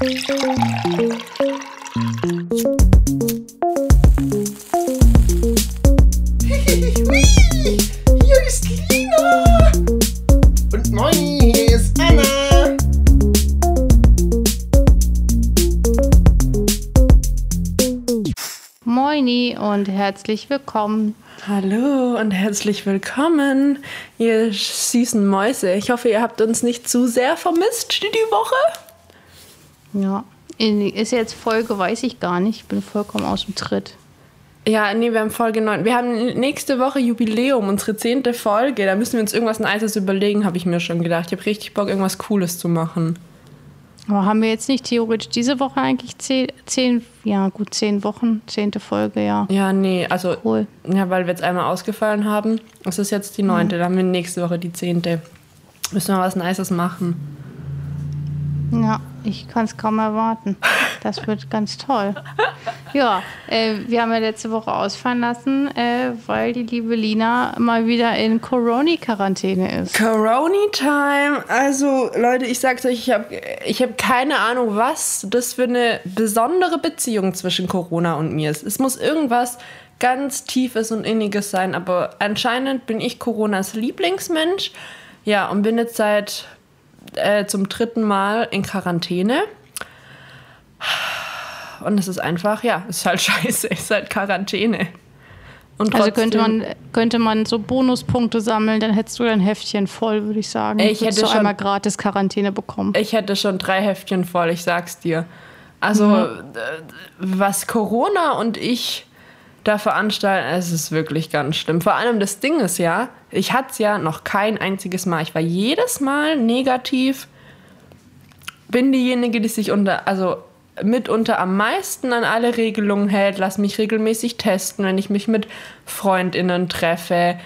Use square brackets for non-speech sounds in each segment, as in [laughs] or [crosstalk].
Hier und herzlich willkommen. Hallo und herzlich willkommen, ihr süßen Mäuse. Ich hoffe, ihr habt uns nicht zu sehr vermisst die Woche. Ja, ist jetzt Folge, weiß ich gar nicht. Ich bin vollkommen aus dem Tritt. Ja, nee, wir haben Folge 9. Wir haben nächste Woche Jubiläum, unsere zehnte Folge. Da müssen wir uns irgendwas Nices überlegen, habe ich mir schon gedacht. Ich habe richtig Bock, irgendwas Cooles zu machen. Aber haben wir jetzt nicht theoretisch diese Woche eigentlich zehn, zehn ja gut, zehn Wochen, zehnte Folge, ja. Ja, nee, also, Cool. ja, weil wir jetzt einmal ausgefallen haben. Das ist jetzt die neunte, dann haben wir nächste Woche die zehnte. Müssen wir was Nices machen. Ja, ich kann es kaum erwarten. Das wird ganz toll. Ja, äh, wir haben ja letzte Woche ausfallen lassen, äh, weil die liebe Lina mal wieder in Corona-Quarantäne ist. Corona Time. Also, Leute, ich sag's euch, ich habe ich hab keine Ahnung, was das für eine besondere Beziehung zwischen Corona und mir ist. Es muss irgendwas ganz Tiefes und Inniges sein, aber anscheinend bin ich Coronas Lieblingsmensch. Ja, und bin jetzt seit äh, zum dritten Mal in Quarantäne. Und es ist einfach, ja, es ist halt [laughs] scheiße, es ist halt Quarantäne. Und Also könnte trotzdem- man, könnte man so Bonuspunkte sammeln, dann hättest du dein Heftchen voll, würde ich sagen. Ich hätte schon- einmal gratis Quarantäne bekommen. Ich hätte schon drei Heftchen voll, ich sag's dir. Also, äh, was Corona und ich da veranstalten, es ist wirklich ganz schlimm. Vor allem das Ding ist ja, ich hatte es ja noch kein einziges Mal. Ich war jedes Mal negativ. Bin diejenige, die sich unter, also mitunter am meisten an alle Regelungen hält. Lass mich regelmäßig testen, wenn ich mich mit FreundInnen treffe.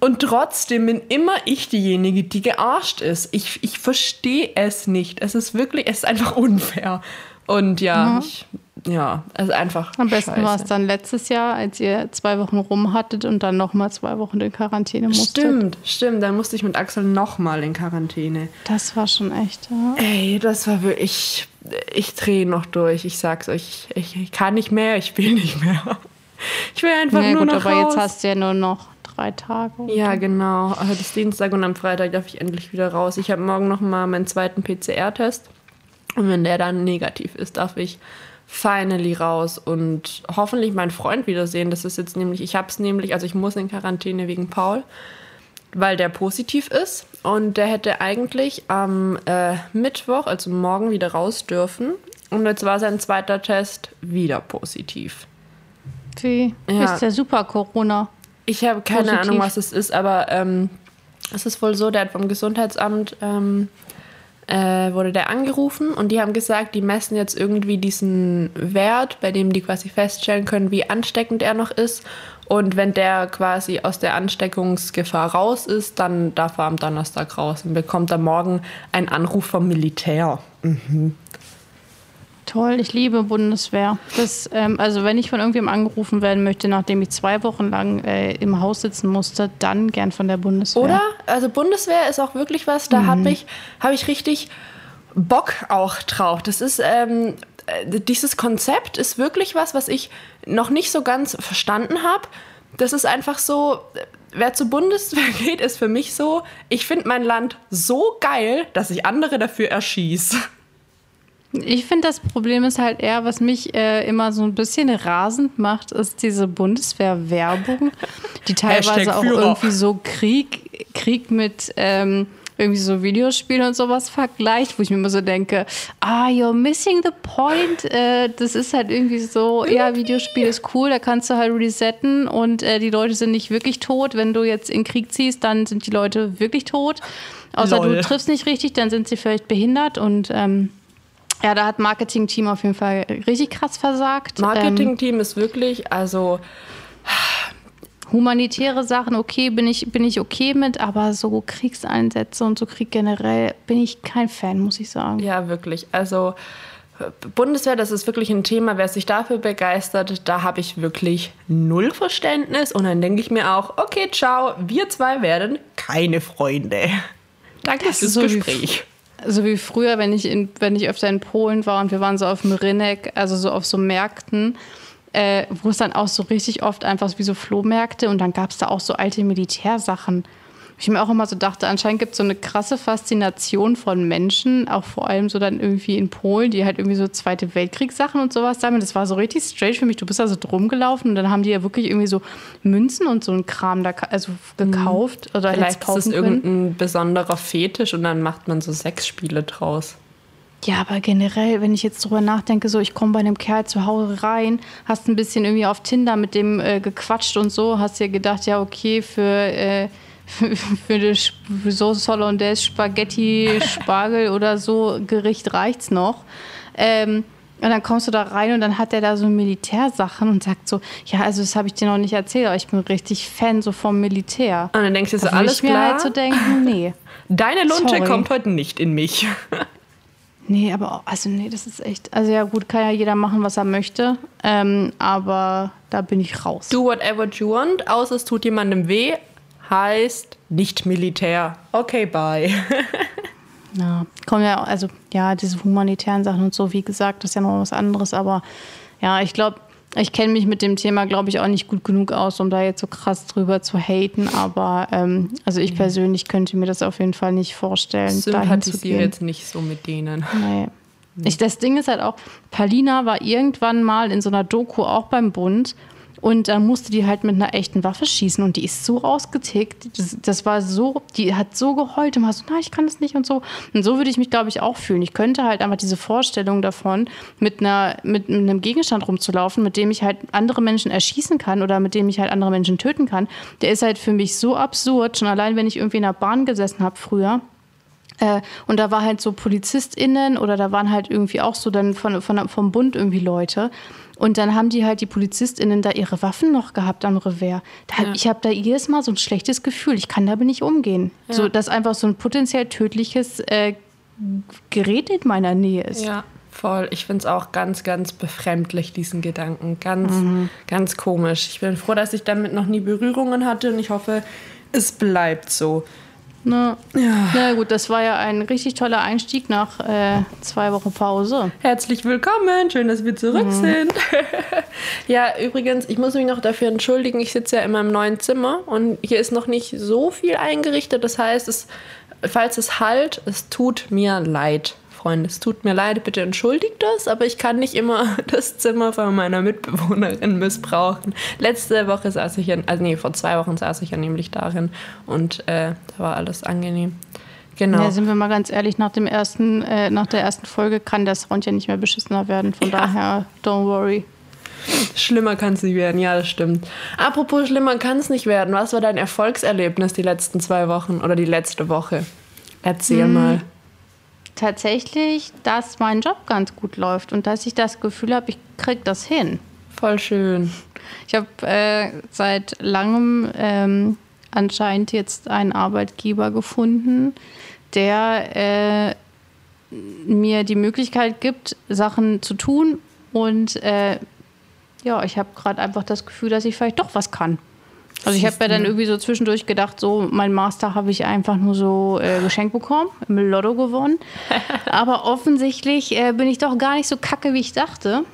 Und trotzdem bin immer ich diejenige, die gearscht ist. Ich, ich verstehe es nicht. Es ist wirklich, es ist einfach unfair. Und ja, ich, ja, es ist einfach. Am besten war es dann letztes Jahr, als ihr zwei Wochen rum hattet und dann nochmal zwei Wochen in Quarantäne musstet. Stimmt, stimmt. Dann musste ich mit Axel nochmal in Quarantäne. Das war schon echt. Ja. Ey, das war wirklich. Ich, ich drehe noch durch. Ich sag's euch. Ich, ich kann nicht mehr, ich will nicht mehr. Ich will einfach Na nur gut, noch aber raus. jetzt hast du ja nur noch drei Tage. Ja, genau. Heute ist Dienstag und am Freitag darf ich endlich wieder raus. Ich habe morgen noch mal meinen zweiten PCR-Test. Und wenn der dann negativ ist, darf ich finally raus und hoffentlich meinen Freund wiedersehen. Das ist jetzt nämlich, ich habe es nämlich, also ich muss in Quarantäne wegen Paul, weil der positiv ist. Und der hätte eigentlich am äh, Mittwoch, also morgen, wieder raus dürfen. Und jetzt war sein zweiter Test wieder positiv. Wie Ja. ist der super Corona? Ich habe keine Positiv. Ahnung, was es ist, aber ähm, es ist wohl so, der hat vom Gesundheitsamt ähm, äh, wurde der angerufen und die haben gesagt, die messen jetzt irgendwie diesen Wert, bei dem die quasi feststellen können, wie ansteckend er noch ist. Und wenn der quasi aus der Ansteckungsgefahr raus ist, dann darf er am Donnerstag raus und bekommt am Morgen einen Anruf vom Militär. Toll, ich liebe Bundeswehr. Das, ähm, also wenn ich von irgendwem angerufen werden möchte, nachdem ich zwei Wochen lang äh, im Haus sitzen musste, dann gern von der Bundeswehr. Oder? Also Bundeswehr ist auch wirklich was, da habe ich, hab ich richtig Bock auch drauf. Das ist, ähm, äh, dieses Konzept ist wirklich was, was ich noch nicht so ganz verstanden habe. Das ist einfach so, wer zur Bundeswehr [laughs] geht, ist für mich so, ich finde mein Land so geil, dass ich andere dafür erschieße. Ich finde, das Problem ist halt eher, was mich äh, immer so ein bisschen rasend macht, ist diese Bundeswehr-Werbung, die teilweise auch irgendwie so Krieg, Krieg mit ähm, irgendwie so Videospielen und sowas vergleicht, wo ich mir immer so denke, ah, you're missing the point. Äh, das ist halt irgendwie so, ja, Videospiel ist cool, da kannst du halt resetten und äh, die Leute sind nicht wirklich tot. Wenn du jetzt in Krieg ziehst, dann sind die Leute wirklich tot. Außer Lol. du triffst nicht richtig, dann sind sie vielleicht behindert und ähm, ja, da hat Marketing-Team auf jeden Fall richtig krass versagt. Ähm, Marketing-Team ist wirklich, also [sighs] humanitäre Sachen, okay, bin ich, bin ich okay mit, aber so Kriegseinsätze und so Krieg generell bin ich kein Fan, muss ich sagen. Ja, wirklich. Also Bundeswehr, das ist wirklich ein Thema. Wer sich dafür begeistert, da habe ich wirklich null Verständnis. Und dann denke ich mir auch, okay, ciao, wir zwei werden keine Freunde. Danke Das fürs so Gespräch. So wie früher, wenn ich, in, wenn ich öfter in Polen war und wir waren so auf dem Rinnek, also so auf so Märkten, äh, wo es dann auch so richtig oft einfach wie so Flohmärkte und dann gab es da auch so alte Militärsachen. Ich mir auch immer so dachte, anscheinend gibt es so eine krasse Faszination von Menschen, auch vor allem so dann irgendwie in Polen, die halt irgendwie so Zweite Weltkriegssachen und sowas sammeln. Das war so richtig strange für mich. Du bist da so drum gelaufen und dann haben die ja wirklich irgendwie so Münzen und so ein Kram da also gekauft oder Vielleicht hättest ist es kaufen können. irgendein besonderer Fetisch und dann macht man so Sexspiele draus. Ja, aber generell, wenn ich jetzt drüber nachdenke, so ich komme bei einem Kerl zu Hause rein, hast ein bisschen irgendwie auf Tinder mit dem äh, gequatscht und so, hast dir gedacht, ja, okay, für, äh, [laughs] für, für Sauce Hollandaise, Spaghetti, Spargel [laughs] oder so Gericht reicht's noch. Ähm, und dann kommst du da rein und dann hat er da so Militärsachen und sagt so, ja, also das habe ich dir noch nicht erzählt, aber ich bin richtig Fan so vom Militär. Und dann denkst du so, alles ich mir klar, halt so denken, nee. [laughs] deine Lunte Sorry. kommt heute nicht in mich. Nee, aber auch- also nee, das ist echt. Also ja gut, kann ja jeder machen, was er möchte. Ähm, aber da bin ich raus. Do whatever you want, außer es tut jemandem weh, heißt nicht Militär. Okay, bye. [laughs] Ja, kommen ja, also ja, diese humanitären Sachen und so, wie gesagt, das ist ja noch was anderes. Aber ja, ich glaube, ich kenne mich mit dem Thema, glaube ich, auch nicht gut genug aus, um da jetzt so krass drüber zu haten. Aber ähm, also ich persönlich könnte mir das auf jeden Fall nicht vorstellen, Sympathisiere jetzt nicht so mit denen. Nee. Ich, das Ding ist halt auch, Palina war irgendwann mal in so einer Doku auch beim Bund und da musste die halt mit einer echten Waffe schießen und die ist so rausgetickt. Das, das war so, die hat so geheult und war so, nein, ich kann das nicht und so. Und so würde ich mich, glaube ich, auch fühlen. Ich könnte halt einfach diese Vorstellung davon, mit, einer, mit einem Gegenstand rumzulaufen, mit dem ich halt andere Menschen erschießen kann oder mit dem ich halt andere Menschen töten kann, der ist halt für mich so absurd. Schon allein, wenn ich irgendwie in der Bahn gesessen habe früher. Äh, und da war halt so PolizistInnen oder da waren halt irgendwie auch so dann von, von, vom Bund irgendwie Leute. Und dann haben die halt die PolizistInnen da ihre Waffen noch gehabt am Revers. Da, Ja. Ich habe da jedes Mal so ein schlechtes Gefühl. Ich kann damit nicht umgehen. So, dass einfach so ein potenziell tödliches äh, Gerät in meiner Nähe ist. Ja, voll. Ich finde es auch ganz, ganz befremdlich, diesen Gedanken. Ganz, Mhm. ganz komisch. Ich bin froh, dass ich damit noch nie Berührungen hatte und ich hoffe, es bleibt so. Na, na gut, das war ja ein richtig toller Einstieg nach äh, zwei Wochen Pause. Herzlich willkommen, schön, dass wir zurück Mhm. sind. [laughs] ja, übrigens, ich muss mich noch dafür entschuldigen, ich sitze ja in meinem neuen Zimmer und hier ist noch nicht so viel eingerichtet. Das heißt, es, falls es halt, es tut mir leid, Freunde. Es tut mir leid, bitte entschuldigt das, aber ich kann nicht immer [laughs] das Zimmer von meiner Mitbewohnerin missbrauchen. Letzte Woche saß ich ja, also nee, vor zwei Wochen saß ich ja nämlich darin und äh, da war alles angenehm. Genau. Ja, sind wir mal ganz ehrlich, nach, dem ersten, äh, nach der ersten Folge kann der Sound ja nicht mehr beschissener werden. Von Ja. daher, don't worry. Schlimmer kann es nicht werden, ja, das stimmt. Apropos schlimmer kann es nicht werden. Was war dein Erfolgserlebnis die letzten zwei Wochen oder die letzte Woche? Erzähl mal. Tatsächlich, dass mein Job ganz gut läuft und dass ich das Gefühl habe, ich krieg das hin. Voll schön. Ich habe äh, seit langem ähm, anscheinend jetzt einen Arbeitgeber gefunden, der äh, mir die Möglichkeit gibt, Sachen zu tun. Und äh, ja, ich habe gerade einfach das Gefühl, dass ich vielleicht doch was kann. Also ich habe ja dann irgendwie so zwischendurch gedacht, so mein Master habe ich einfach nur so äh, geschenkt bekommen, im Lotto gewonnen. [laughs] Aber offensichtlich äh, bin ich doch gar nicht so kacke, wie ich dachte.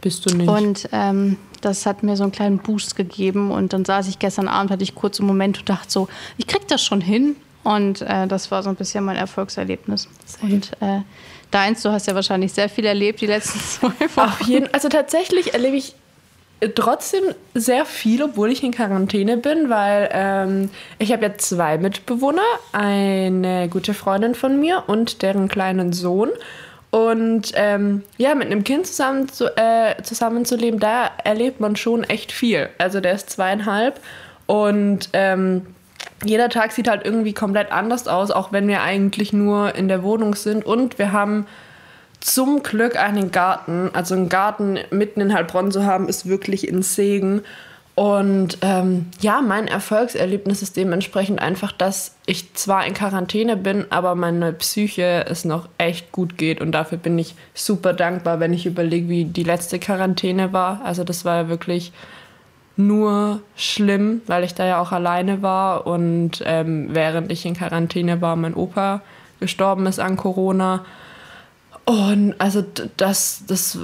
Bist du nicht? Und ähm, das hat mir so einen kleinen Boost gegeben. Und dann saß ich gestern Abend, hatte ich kurz einen Moment und dachte so, ich krieg das schon hin. Und äh, das war so ein bisschen mein Erfolgserlebnis. Und äh, deins, du hast ja wahrscheinlich sehr viel erlebt die letzten [laughs] zwei Auf Wochen. jeden, also tatsächlich erlebe ich trotzdem sehr viel, obwohl ich in Quarantäne bin, weil ähm, ich habe ja zwei Mitbewohner, eine gute Freundin von mir und deren kleinen Sohn. Und ähm, ja, mit einem Kind zusammen zu, äh, zusammenzuleben, da erlebt man schon echt viel. Also der ist zweieinhalb und ähm, jeder Tag sieht halt irgendwie komplett anders aus, auch wenn wir eigentlich nur in der Wohnung sind. Und wir haben zum Glück einen Garten. Also einen Garten mitten in Heilbronn zu haben, ist wirklich ein Segen. Und ähm, ja, mein Erfolgserlebnis ist dementsprechend einfach, dass ich zwar in Quarantäne bin, aber meine Psyche es noch echt gut geht. Und dafür bin ich super dankbar, wenn ich überlege, wie die letzte Quarantäne war. Also das war ja wirklich nur schlimm, weil ich da ja auch alleine war und ähm, während ich in Quarantäne war, mein Opa gestorben ist an Corona. Und also das, das,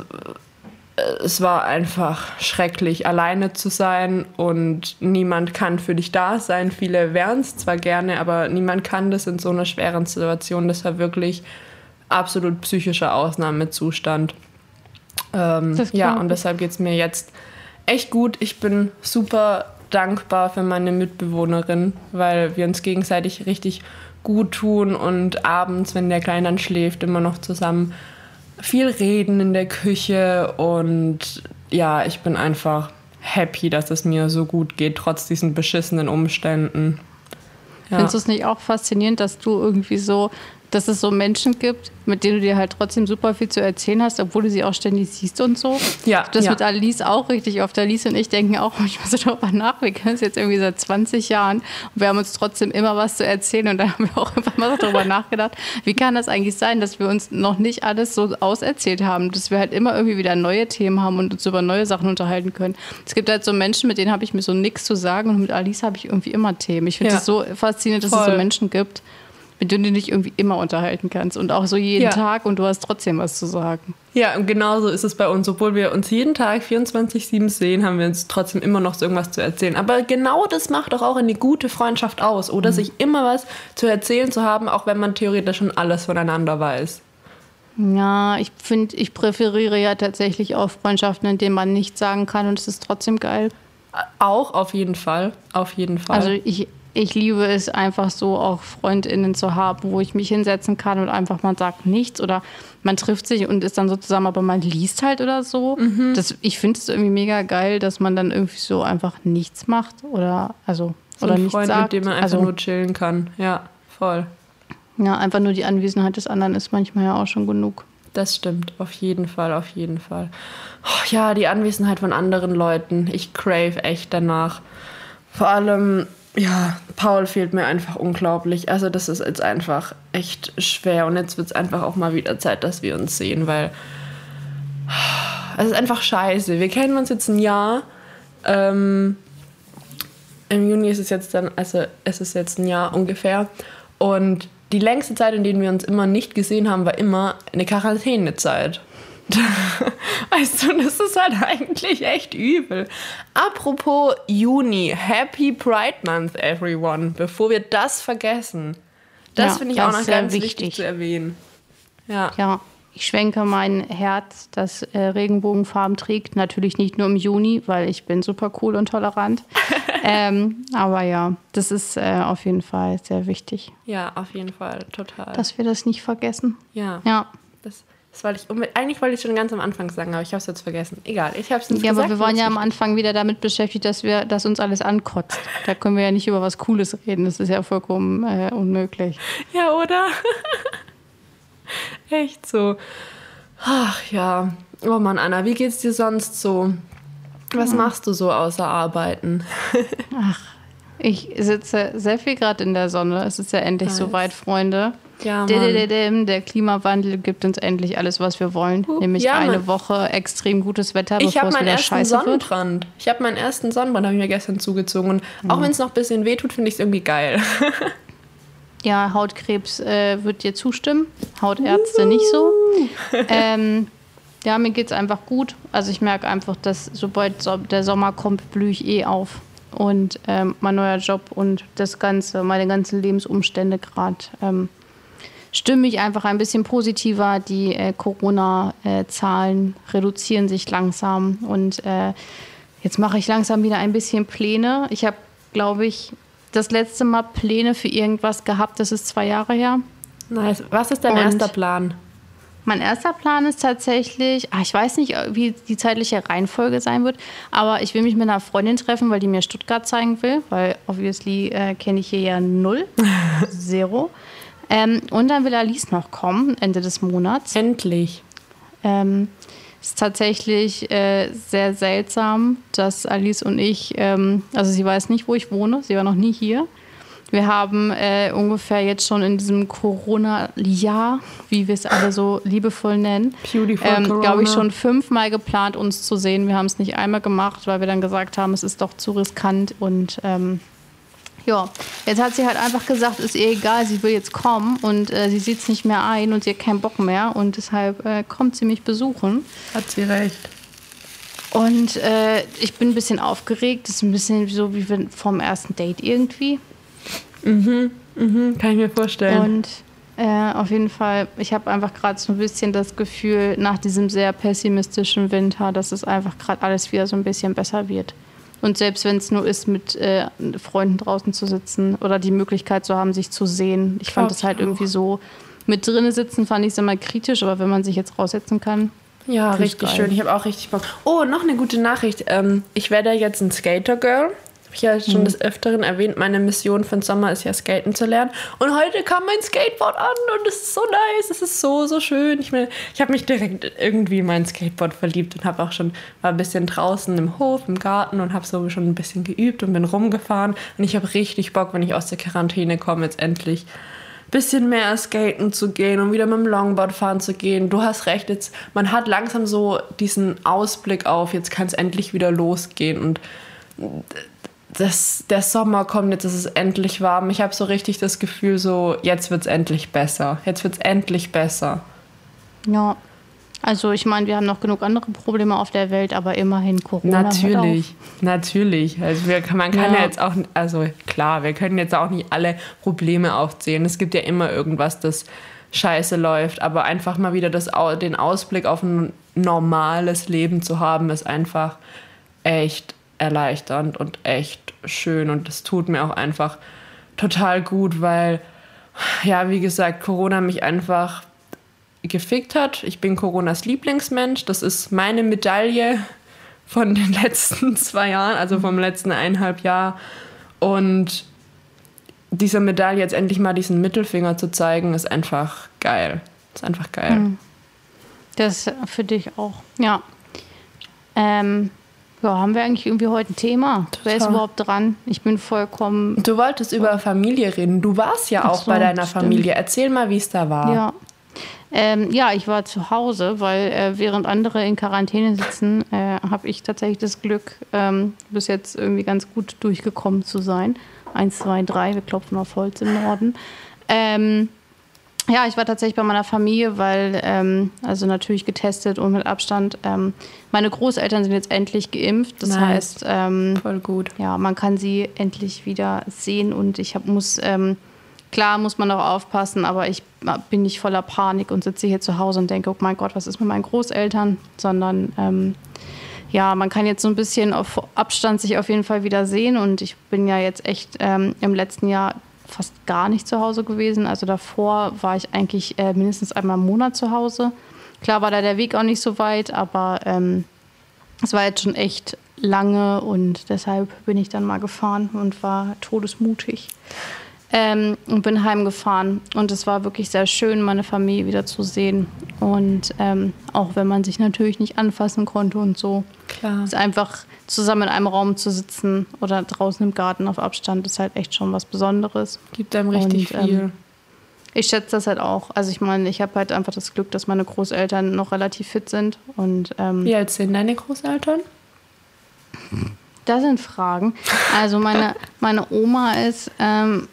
äh, es war einfach schrecklich, alleine zu sein und niemand kann für dich da sein. Viele wären es zwar gerne, aber niemand kann das in so einer schweren Situation. Das war wirklich absolut psychischer Ausnahmezustand. Ähm, ja, und deshalb geht es mir jetzt echt gut. Ich bin super dankbar für meine Mitbewohnerin, weil wir uns gegenseitig richtig gut tun und abends, wenn der Kleine dann schläft, immer noch zusammen viel reden in der Küche und ja, ich bin einfach happy, dass es mir so gut geht, trotz diesen beschissenen Umständen. Ja. Findest du es nicht auch faszinierend, dass du irgendwie so dass es so Menschen gibt, mit denen du dir halt trotzdem super viel zu erzählen hast, obwohl du sie auch ständig siehst und so. Ja. Das ja. mit Alice auch richtig oft. Alice und ich denken auch manchmal so darüber nach. Wir kennen es jetzt irgendwie seit 20 Jahren und wir haben uns trotzdem immer was zu erzählen und dann haben wir auch [laughs] immer so darüber nachgedacht, wie kann das eigentlich sein, dass wir uns noch nicht alles so auserzählt haben, dass wir halt immer irgendwie wieder neue Themen haben und uns über neue Sachen unterhalten können. Es gibt halt so Menschen, mit denen habe ich mir so nichts zu sagen und mit Alice habe ich irgendwie immer Themen. Ich finde es ja. so faszinierend, dass Voll. es so Menschen gibt mit denen du dich irgendwie immer unterhalten kannst und auch so jeden ja. Tag und du hast trotzdem was zu sagen. Ja, und genauso ist es bei uns. Obwohl wir uns jeden Tag 24-7 sehen, haben wir uns trotzdem immer noch so irgendwas zu erzählen. Aber genau das macht doch auch eine gute Freundschaft aus, oder? Mhm. Sich immer was zu erzählen zu haben, auch wenn man theoretisch schon alles voneinander weiß. Ja, ich finde, ich präferiere ja tatsächlich auch Freundschaften, in denen man nichts sagen kann und es ist trotzdem geil. Auch auf jeden Fall, auf jeden Fall. Also ich ich liebe es einfach so, auch FreundInnen zu haben, wo ich mich hinsetzen kann und einfach man sagt nichts oder man trifft sich und ist dann so zusammen, aber man liest halt oder so. Mhm. Das, ich finde es irgendwie mega geil, dass man dann irgendwie so einfach nichts macht oder also so oder ein nichts Freund, sagt. mit dem man einfach also, nur chillen kann. Ja, voll. Ja, einfach nur die Anwesenheit des anderen ist manchmal ja auch schon genug. Das stimmt, auf jeden Fall, auf jeden Fall. Oh, ja, die Anwesenheit von anderen Leuten. Ich crave echt danach. Vor allem, ja, Paul fehlt mir einfach unglaublich. Also das ist jetzt einfach echt schwer und jetzt wird es einfach auch mal wieder Zeit, dass wir uns sehen, weil es ist einfach scheiße. Wir kennen uns jetzt ein Jahr. Ähm, Im Juni ist es jetzt dann, also es ist jetzt ein Jahr ungefähr. Und die längste Zeit, in der wir uns immer nicht gesehen haben, war immer eine Quarantänezeit. [laughs] weißt du, das ist halt eigentlich echt übel. Apropos Juni, Happy Pride Month, everyone. Bevor wir das vergessen. Das ja, finde ich auch noch ganz wichtig. wichtig zu erwähnen. Ja. ja. Ich schwenke mein Herz, das äh, Regenbogenfarben trägt. Natürlich nicht nur im Juni, weil ich bin super cool und tolerant. [laughs] ähm, aber ja, das ist äh, auf jeden Fall sehr wichtig. Ja, auf jeden Fall, total. Dass wir das nicht vergessen. Ja. Ja. Das, wollte ich eigentlich wollte ich schon ganz am Anfang sagen, aber ich habe es jetzt vergessen. Egal, ich habe es nicht Ja, gesagt, aber wir waren ja am Anfang wieder damit beschäftigt, dass wir, dass uns alles ankotzt. Da können wir ja nicht über was Cooles reden. Das ist ja vollkommen äh, unmöglich. Ja, oder? [laughs] Echt so. Ach ja. Oh Mann, Anna, wie geht's dir sonst so? Was ja. machst du so außer Arbeiten? [laughs] Ach, ich sitze sehr viel gerade in der Sonne. Es ist ja endlich nice. soweit, Freunde. Ja, der Klimawandel gibt uns endlich alles, was wir wollen. Nämlich ja, eine Woche extrem gutes Wetter, ich bevor es wieder scheiße Sonnenbrand. wird. Ich habe meinen ersten Sonnenbrand, habe ich mir gestern zugezogen. Und mhm. auch wenn es noch ein bisschen wehtut, finde ich es irgendwie geil. [laughs] ja, Hautkrebs äh, wird dir zustimmen. Hautärzte nicht so. Ähm, [laughs] ja, mir geht es einfach gut. Also ich merke einfach, dass sobald der Sommer kommt, blühe ich eh auf. Und ähm, mein neuer Job und das Ganze, meine ganzen Lebensumstände gerade ähm, stimme ich einfach ein bisschen positiver. Die äh, Corona-Zahlen reduzieren sich langsam und äh, jetzt mache ich langsam wieder ein bisschen Pläne. Ich habe, glaube ich, das letzte Mal Pläne für irgendwas gehabt, das ist zwei Jahre her. Nice. Was ist dein und erster Plan? Mein erster Plan ist tatsächlich, ach, ich weiß nicht, wie die zeitliche Reihenfolge sein wird, aber ich will mich mit einer Freundin treffen, weil die mir Stuttgart zeigen will, weil obviously äh, kenne ich hier ja null, [laughs] zero. Ähm, und dann will Alice noch kommen, Ende des Monats. Endlich. Ähm, ist tatsächlich äh, sehr seltsam, dass Alice und ich, ähm, also sie weiß nicht, wo ich wohne, sie war noch nie hier. Wir haben äh, ungefähr jetzt schon in diesem Corona-Jahr, wie wir es alle so liebevoll nennen, ähm, glaube ich, schon fünfmal geplant, uns zu sehen. Wir haben es nicht einmal gemacht, weil wir dann gesagt haben, es ist doch zu riskant. Und ähm, ja, jetzt hat sie halt einfach gesagt, ist ihr egal, sie will jetzt kommen und äh, sie sieht es nicht mehr ein und sie hat keinen Bock mehr. Und deshalb äh, kommt sie mich besuchen. Hat sie recht. Und äh, ich bin ein bisschen aufgeregt. Das ist ein bisschen so wie vom ersten Date irgendwie. Mhm, kann ich mir vorstellen. Und äh, auf jeden Fall, ich habe einfach gerade so ein bisschen das Gefühl, nach diesem sehr pessimistischen Winter, dass es einfach gerade alles wieder so ein bisschen besser wird. Und selbst wenn es nur ist, mit äh, Freunden draußen zu sitzen oder die Möglichkeit zu haben, sich zu sehen. Ich fand Glaub es halt irgendwie so, mit drinnen sitzen fand ich es immer kritisch, aber wenn man sich jetzt raussetzen kann. Ja, richtig geil. schön. Ich habe auch richtig Bock. Oh, noch eine gute Nachricht. Ähm, ich werde jetzt ein Skater-Girl. Habe ich ja schon des Öfteren erwähnt. Meine Mission für den Sommer ist ja, skaten zu lernen. Und heute kam mein Skateboard an und es ist so nice. Es ist so, so schön. Ich, mein, ich habe mich direkt irgendwie in mein Skateboard verliebt und habe auch schon war ein bisschen draußen im Hof, im Garten und habe so schon ein bisschen geübt und bin rumgefahren. Und ich habe richtig Bock, wenn ich aus der Quarantäne komme, jetzt endlich bisschen mehr skaten zu gehen und wieder mit dem Longboard fahren zu gehen. Du hast recht, jetzt man hat langsam so diesen Ausblick auf, jetzt kann es endlich wieder losgehen und das, der Sommer kommt, jetzt ist es endlich warm. Ich habe so richtig das Gefühl, so jetzt wird es endlich besser. Jetzt wird es endlich besser. Ja. Also ich meine, wir haben noch genug andere Probleme auf der Welt, aber immerhin Corona. Natürlich, natürlich. Also wir, man kann ja. Ja. jetzt auch, also klar, wir können jetzt auch nicht alle Probleme aufzählen. Es gibt ja immer irgendwas, das scheiße läuft, aber einfach mal wieder das, den Ausblick auf ein normales Leben zu haben, ist einfach echt erleichternd und echt schön und das tut mir auch einfach total gut, weil, ja, wie gesagt, Corona mich einfach gefickt hat. Ich bin Coronas Lieblingsmensch. Das ist meine Medaille von den [laughs] letzten zwei Jahren, also vom letzten eineinhalb Jahr. Und dieser Medaille jetzt endlich mal diesen Mittelfinger zu zeigen, ist einfach geil. Ist einfach geil. Das für dich auch. Ja. Ähm, ja, haben wir eigentlich irgendwie heute ein Thema? Wer ist Total. überhaupt dran? Ich bin vollkommen. Du wolltest über Familie reden. Du warst ja auch so, bei deiner stimmt. Familie. Erzähl mal, wie es da war. Ja. Ähm, ja, ich war zu Hause, weil äh, während andere in Quarantäne sitzen, äh, habe ich tatsächlich das Glück, ähm, bis jetzt irgendwie ganz gut durchgekommen zu sein. Eins, zwei, drei, wir klopfen auf Holz im Norden. Ähm, ja, ich war tatsächlich bei meiner Familie, weil, ähm, also natürlich getestet und mit Abstand. Ähm, meine Großeltern sind jetzt endlich geimpft. Das Nice. heißt, ähm, Voll gut. ja, man kann sie endlich wieder sehen und ich hab, muss, ähm, klar muss man auch aufpassen, aber ich bin nicht voller Panik und sitze hier zu Hause und denke, oh mein Gott, was ist mit meinen Großeltern, sondern ähm, ja, man kann jetzt so ein bisschen auf Abstand sich auf jeden Fall wieder sehen und ich bin ja jetzt echt ähm, im letzten Jahr fast gar nicht zu Hause gewesen. Also davor war ich eigentlich äh, mindestens einmal im Monat zu Hause. Klar war da der Weg auch nicht so weit, aber ähm, es war jetzt schon echt lange und deshalb bin ich dann mal gefahren und war todesmutig. Ähm, und bin heimgefahren. Und es war wirklich sehr schön, meine Familie wieder zu sehen. Und ähm, auch wenn man sich natürlich nicht anfassen konnte und so. Klar. Ist einfach zusammen in einem Raum zu sitzen oder draußen im Garten auf Abstand ist halt echt schon was Besonderes. Gibt einem richtig Und, ähm, viel. Ich schätze das halt auch. Also ich meine, ich habe halt einfach das Glück, dass meine Großeltern noch relativ fit sind. Und ähm, Wie alt sind deine Großeltern? Da sind Fragen. Also meine, meine Oma ist, ähm,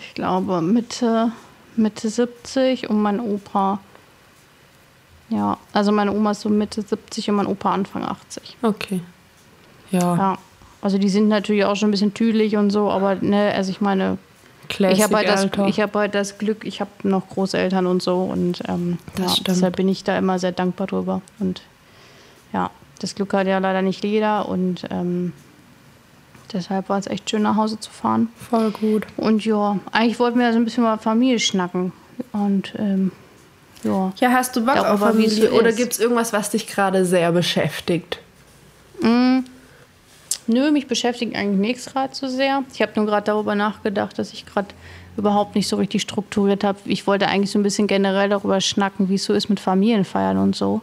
ich glaube, Mitte, Mitte 70 und mein Opa, ja, also meine Oma ist so Mitte 70 und mein Opa Anfang 80. Okay. Ja, Ja, also die sind natürlich auch schon ein bisschen tüdelig und so, aber ne, also ich meine, Classic ich habe halt, das- ich hab halt das Glück, ich habe noch Großeltern und so und ähm, Das ja, deshalb bin ich da immer sehr dankbar drüber. Und ja, das Glück hat ja leider nicht jeder und ähm, deshalb war es echt schön, nach Hause zu fahren. Voll gut. Und ja, eigentlich wollten wir ja so ein bisschen über Familie schnacken. Und ähm, ja. Ja, hast du Bock auf Darüber, Familie oder gibt es irgendwas, was dich gerade sehr beschäftigt? Nö, mich beschäftigt eigentlich nichts gerade so sehr. Ich habe nur gerade darüber nachgedacht, dass ich gerade überhaupt nicht so richtig strukturiert habe. Ich wollte eigentlich so ein bisschen generell darüber schnacken, wie es so ist mit Familienfeiern und so.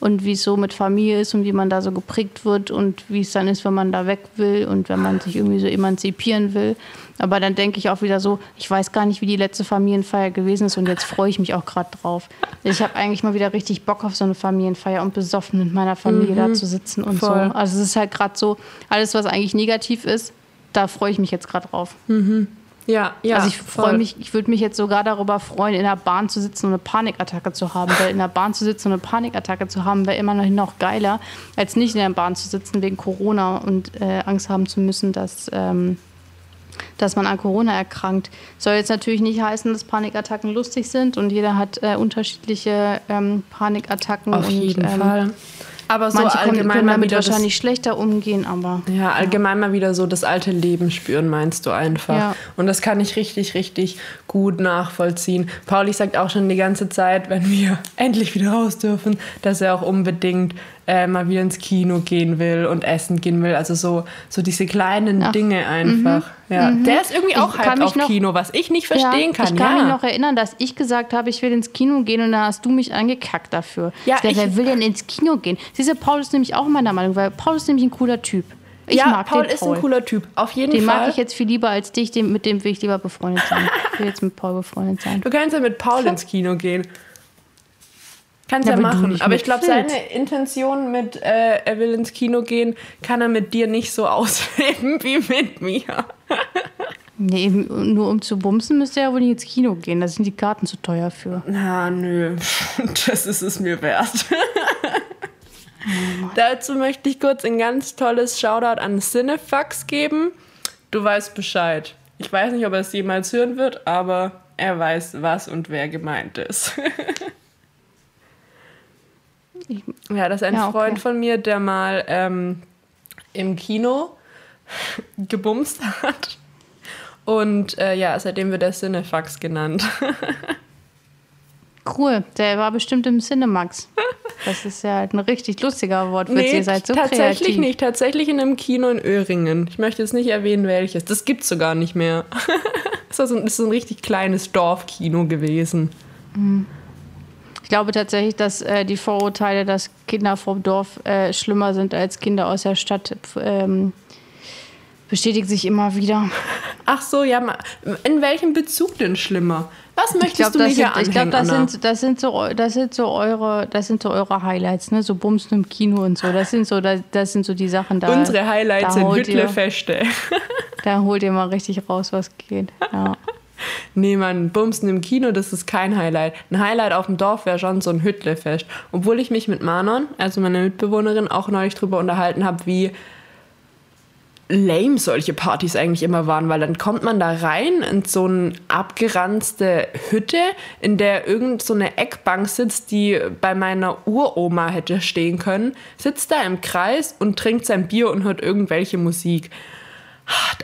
Und wie es so mit Familie ist und wie man da so geprägt wird und wie es dann ist, wenn man da weg will und wenn man sich irgendwie so emanzipieren will. Aber dann denke ich auch wieder so, ich weiß gar nicht, wie die letzte Familienfeier gewesen ist und jetzt freue ich mich auch gerade drauf. Ich habe eigentlich mal wieder richtig Bock auf so eine Familienfeier und besoffen mit meiner Familie da zu sitzen und Voll. so. Also es ist halt gerade so, alles, was eigentlich negativ ist, da freue ich mich jetzt gerade drauf. Ja, ja. also ich freue mich, ich würde mich jetzt sogar darüber freuen, in der Bahn zu sitzen und eine Panikattacke zu haben. Weil in der Bahn zu sitzen und eine Panikattacke zu haben, wäre immer noch, noch geiler, als nicht in der Bahn zu sitzen wegen Corona und äh, Angst haben zu müssen, dass, ähm, dass man an Corona erkrankt. Soll jetzt natürlich nicht heißen, dass Panikattacken lustig sind und jeder hat äh, unterschiedliche ähm, Panikattacken. Auf und, jeden ähm, Fall. Aber so Manche können, allgemein können mal damit wahrscheinlich schlechter umgehen, aber ja, allgemein mal wieder so das alte Leben spüren, meinst du einfach. Ja. Und das kann ich richtig, richtig gut nachvollziehen. Pauli sagt auch schon die ganze Zeit, wenn wir [laughs] endlich wieder raus dürfen, dass er auch unbedingt äh, mal wieder ins Kino gehen will und essen gehen will. Also so, so diese kleinen Ach, Dinge einfach. Ja. Der ist irgendwie Ich auch kann halt auf noch- Kino, was ich nicht verstehen ja, kann. Ich kann ja. mich noch erinnern, dass ich gesagt habe, ich will ins Kino gehen und dann hast du mich angekackt dafür. Ja, ich wer ich- will denn ins Kino gehen? Siehst du, Paul ist nämlich auch meiner Meinung, weil Paul ist nämlich ein cooler Typ. Ich ja, mag Paul den ist Paul. ein cooler Typ. Auf jeden Den Fall. mag ich jetzt viel lieber als dich, dem, mit dem will ich lieber befreundet sein. Ich will jetzt mit Paul befreundet sein. Du kannst ja mit Paul ins Kino gehen. Kannst Ja, ja, machen. Aber ich glaube, seine Intention mit, äh, er will ins Kino gehen, kann er mit dir nicht so [laughs] ausleben wie mit mir. Nee, nur um zu bumsen müsste er ja wohl nicht ins Kino gehen. Da sind die Karten zu teuer für. Na, nö. [laughs] Das ist es mir wert. [laughs] Dazu möchte ich kurz ein ganz tolles Shoutout an Cinefax geben. Du weißt Bescheid. Ich weiß nicht, ob er es jemals hören wird, aber er weiß, was und wer gemeint ist. Ich, Ja, das ist ein Ja, okay. Freund von mir, der mal ähm, im Kino [laughs] gebumst hat. Und äh, ja, seitdem wird er Cinefax genannt. [laughs] cool, der war bestimmt im Cinemax. Das ist ja halt ein richtig lustiger Wortwitz. Ihr seid so tatsächlich kreativ. nicht. Tatsächlich in einem Kino in Öhringen. Ich möchte jetzt nicht erwähnen, welches. Das gibt's sogar nicht mehr. [laughs] das ist so ein, das ist so ein richtig kleines Dorfkino gewesen. Ich glaube tatsächlich, dass äh, die Vorurteile, dass Kinder vom Dorf äh, schlimmer sind als Kinder aus der Stadt, ähm, bestätigt sich immer wieder. Ach so, ja. In welchem Bezug denn schlimmer? Was möchtest glaube, du mir hier sind, anhängen, ich glaub, das, Anna? sind, das, sind so, das, sind so eure, das sind so eure Highlights, ne? So Bumsen im Kino und so. Das sind so, das, das sind so die Sachen da. Unsere Highlights da sind Hüttlefeste. [laughs] Da holt ihr mal richtig raus, was geht. Ja. Nee, man, Bumsen im Kino, das ist kein Highlight. Ein Highlight auf dem Dorf wäre schon so ein Hüttlefest. Obwohl ich mich mit Manon, also meiner Mitbewohnerin, auch neulich drüber unterhalten habe, wie lame solche Partys eigentlich immer waren, weil dann kommt man da rein in so eine abgeranzte Hütte, in der irgend so eine Eckbank sitzt, die bei meiner Uroma hätte stehen können, sitzt da im Kreis und trinkt sein Bier und hört irgendwelche Musik.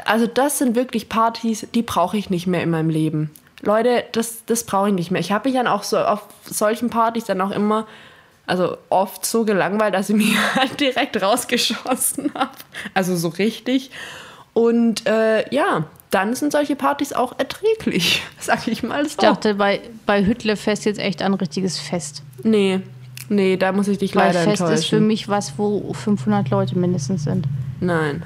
Also das sind wirklich Partys, die brauche ich nicht mehr in meinem Leben. Leute, das, das brauche ich nicht mehr. Ich habe mich dann auch so auf solchen Partys dann auch immer, also oft so gelangweilt, dass ich [laughs] mich halt direkt rausgeschossen habe. Also so richtig. Und äh, ja, dann sind solche Partys auch erträglich, [laughs] sag ich mal so. Ich dachte bei, bei Hüttlefest jetzt echt ein richtiges Fest. Nee, nee, da muss ich dich Weil leider Fest enttäuschen. ist für mich was, wo 500 Leute mindestens sind. Nein,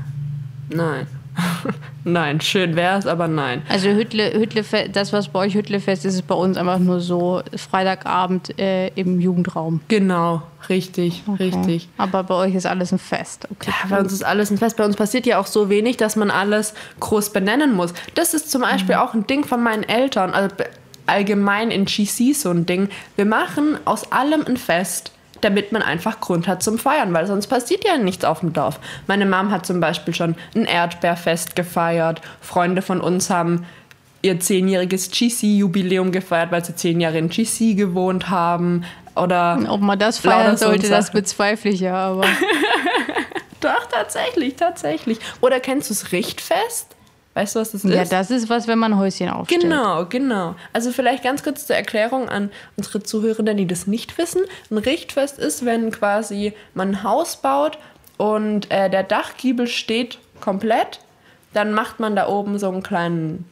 nein. [laughs] nein, schön wär's, aber nein. Also Hüttle, Hüttlefest, das, was bei euch Hüttlefest ist, ist bei uns einfach nur so Freitagabend äh, im Jugendraum. Genau, richtig, Okay. richtig. Aber bei euch ist alles ein Fest. Okay. Ja, bei uns ist alles ein Fest. Bei uns passiert ja auch so wenig, dass man alles groß benennen muss. Das ist zum Beispiel auch ein Ding von meinen Eltern, also allgemein in GC so ein Ding. Wir machen aus allem ein Fest, damit man einfach Grund hat zum Feiern, weil sonst passiert ja nichts auf dem Dorf. Meine Mom hat zum Beispiel schon ein Erdbeerfest gefeiert. Freunde von uns haben ihr zehnjähriges GC-Jubiläum gefeiert, weil sie zehn Jahre in GC gewohnt haben. Oder Ob man das feiern so sollte, das bezweifle ich ja. Aber [laughs] Doch, tatsächlich, tatsächlich. Oder kennst du das Richtfest? Weißt du, was das ja, ist? das ist was, wenn man Häuschen aufstellt. Genau, genau. Also vielleicht ganz kurz zur Erklärung an unsere Zuhörenden, die das nicht wissen. Ein Richtfest ist, wenn quasi man ein Haus baut und äh, der Dachgiebel steht komplett, dann macht man da oben so einen kleinen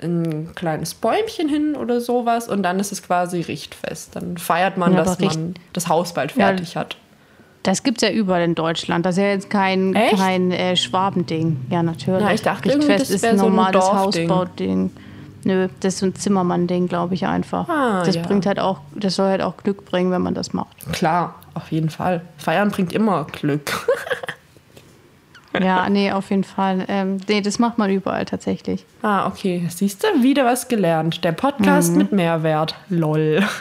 ein kleines Bäumchen hin oder sowas und dann ist es quasi richtfest. Dann feiert man, Ja, dass man das Haus bald fertig hat. Das gibt es ja überall in Deutschland. Das ist ja jetzt kein, Echt? kein äh, Schwabending. Ja, natürlich. Ja, ich dachte Richtfest das ist ein so ein normales Dorfding. Hausbauding. Nö, das ist so ein Zimmermann-Ding, glaube ich einfach. Ah, das ja. bringt halt auch, das soll halt auch Glück bringen, wenn man das macht. Klar, auf jeden Fall. Feiern bringt immer Glück. [laughs] Ja, nee, auf jeden Fall. Ähm, nee, das macht man überall tatsächlich. ah, okay. Siehst du, wieder was gelernt. Der Podcast mit Mehrwert. Lol. [laughs]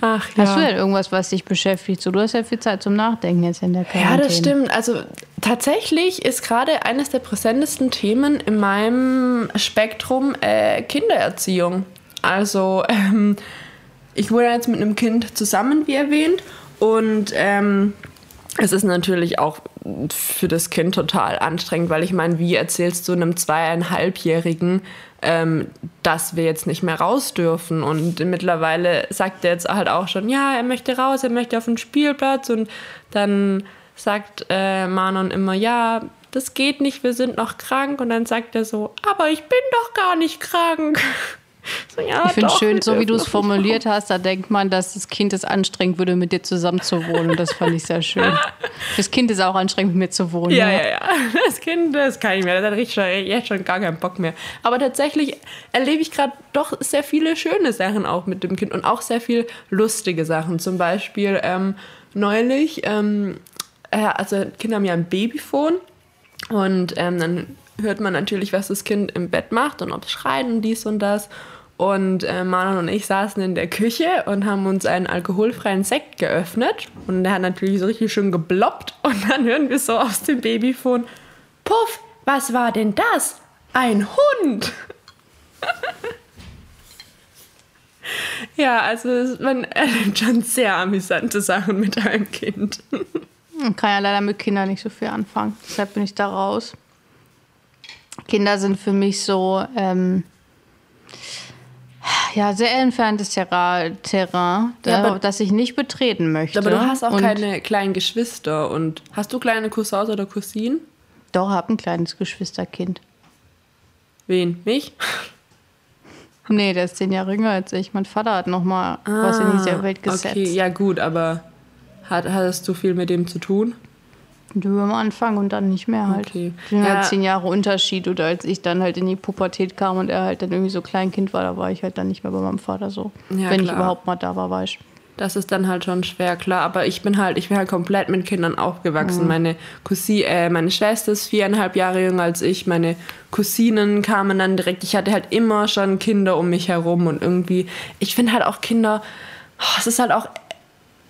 Ach ja. Hast du denn irgendwas, was dich beschäftigt? So, du hast ja viel Zeit zum Nachdenken jetzt in der Ja, Quarantäne. das stimmt. Also tatsächlich ist gerade eines der präsentesten Themen in meinem Spektrum äh, Kindererziehung. Also ähm, ich wohne jetzt mit einem Kind zusammen, wie erwähnt, und ähm, es ist natürlich auch für das Kind total anstrengend, weil ich meine, wie erzählst du einem zweieinhalbjährigen, ähm, dass wir jetzt nicht mehr raus dürfen? Und mittlerweile sagt er jetzt halt auch schon, ja, er möchte raus, er möchte auf den Spielplatz und dann sagt äh, Manon immer, ja, das geht nicht, wir sind noch krank. Und dann sagt er so, aber ich bin doch gar nicht krank. [laughs] So, ja, Ich finde doch, schön, so wie du es formuliert hast, da denkt man, dass das Kind es anstrengend würde, mit dir zusammen zu wohnen. Und das fand ich sehr schön. [laughs] Das Kind ist auch anstrengend, mit mir zu wohnen. Ja, ja, ja. Das Kind, das kann ich mehr. Das hat richtig schon, jetzt schon gar keinen Bock mehr. Aber tatsächlich erlebe ich gerade doch sehr viele schöne Sachen auch mit dem Kind und auch sehr viel lustige Sachen. Zum Beispiel ähm, neulich, ähm, äh, also Kinder haben ja ein Babyphone und ähm, dann hört man natürlich, was das Kind im Bett macht und ob es schreit und dies und das. Und äh, Manon und ich saßen in der Küche und haben uns einen alkoholfreien Sekt geöffnet. Und der hat natürlich so richtig schön gebloppt. Und dann hören wir so aus dem Babyphone, Puff, was war denn das? Ein Hund! [laughs] ja, also man erlebt schon sehr amüsante Sachen mit einem Kind. Ich kann ja leider mit Kindern nicht so viel anfangen. Deshalb bin ich da raus. Kinder sind für mich so, ähm, ja, sehr entferntes Terra Terrain, Ja, da- das ich nicht betreten möchte. Aber du hast auch Und keine kleinen Geschwister. Und hast du kleine Cousins oder Cousinen? Doch, hab ein kleines Geschwisterkind. Wen? Mich? [laughs] Nee, der ist zehn Jahre jünger als ich. Mein Vater hat noch mal was in diese Welt gesetzt. Ah, Okay, ja gut, aber hat, hattest du viel mit dem zu tun? Du am Anfang und dann nicht mehr halt. Okay. Sind Ja. halt zehn Jahre Unterschied. Oder als ich dann halt in die Pubertät kam und er halt dann irgendwie so Kleinkind war, da war ich halt dann nicht mehr bei meinem Vater so. Ja, Wenn ich klar. überhaupt mal da war, war ich. Das ist dann halt schon schwer, klar. Aber ich bin halt, ich bin halt komplett mit Kindern aufgewachsen. Mhm. Meine Cousine, äh, meine Schwester ist viereinhalb Jahre jünger als ich. Meine Cousinen kamen dann direkt. Ich hatte halt immer schon Kinder um mich herum und irgendwie, ich finde halt auch Kinder, oh, es ist halt auch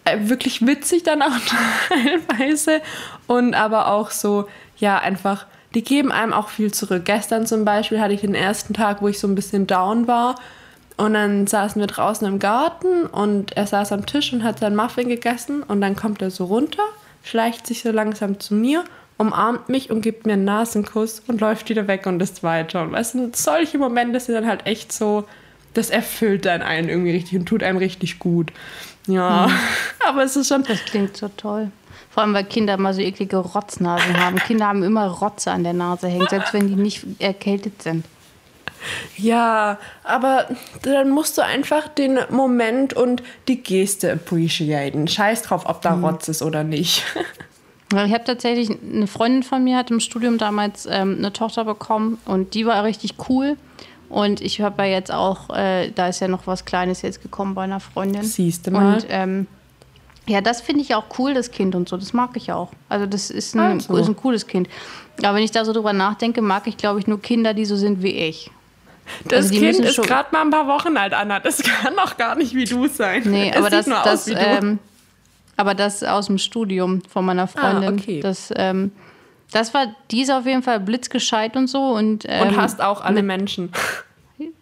äh, wirklich witzig dann auch [laughs] teilweise und aber auch so, ja, einfach, die geben einem auch viel zurück. Gestern zum Beispiel hatte ich den ersten Tag, wo ich so ein bisschen down war und dann saßen wir draußen im Garten und er saß am Tisch und hat seinen Muffin gegessen und dann kommt er so runter, schleicht sich so langsam zu mir, umarmt mich und gibt mir einen Nasenkuss und läuft wieder weg und ist weiter. Und weißt du, solche Momente sind dann halt echt so, das erfüllt dann einen irgendwie richtig und tut einem richtig gut. Ja, [laughs] aber es ist schon, Das klingt so toll. Vor allem, weil Kinder immer so eklige Rotznasen haben. Kinder haben immer Rotze an der Nase hängen, selbst wenn die nicht erkältet sind. Ja, aber dann musst du einfach den Moment und die Geste appreciaten. Scheiß drauf, ob da Rotz ist oder nicht. [laughs] Ich habe tatsächlich, eine Freundin von mir hat im Studium damals ähm, eine Tochter bekommen und die war richtig cool. Und ich habe ja jetzt auch, äh, da ist ja noch was Kleines jetzt gekommen bei einer Freundin. Siehste mal. Und ähm, ja, das finde ich auch cool, das Kind und so. Das mag ich auch. Also das ist ein, Also. ist ein cooles Kind. Aber wenn ich da so drüber nachdenke, mag ich, glaube ich, nur Kinder, die so sind wie ich. Das Also Kind ist gerade mal ein paar Wochen alt, Anna. Das [laughs] kann doch gar nicht wie du sein. Nee, aber das, das, ähm, aber das aus dem Studium von meiner Freundin. Ah, okay. Das, ähm, das war, die ist auf jeden Fall blitzgescheit und so. Und, ähm, und hast auch alle Menschen.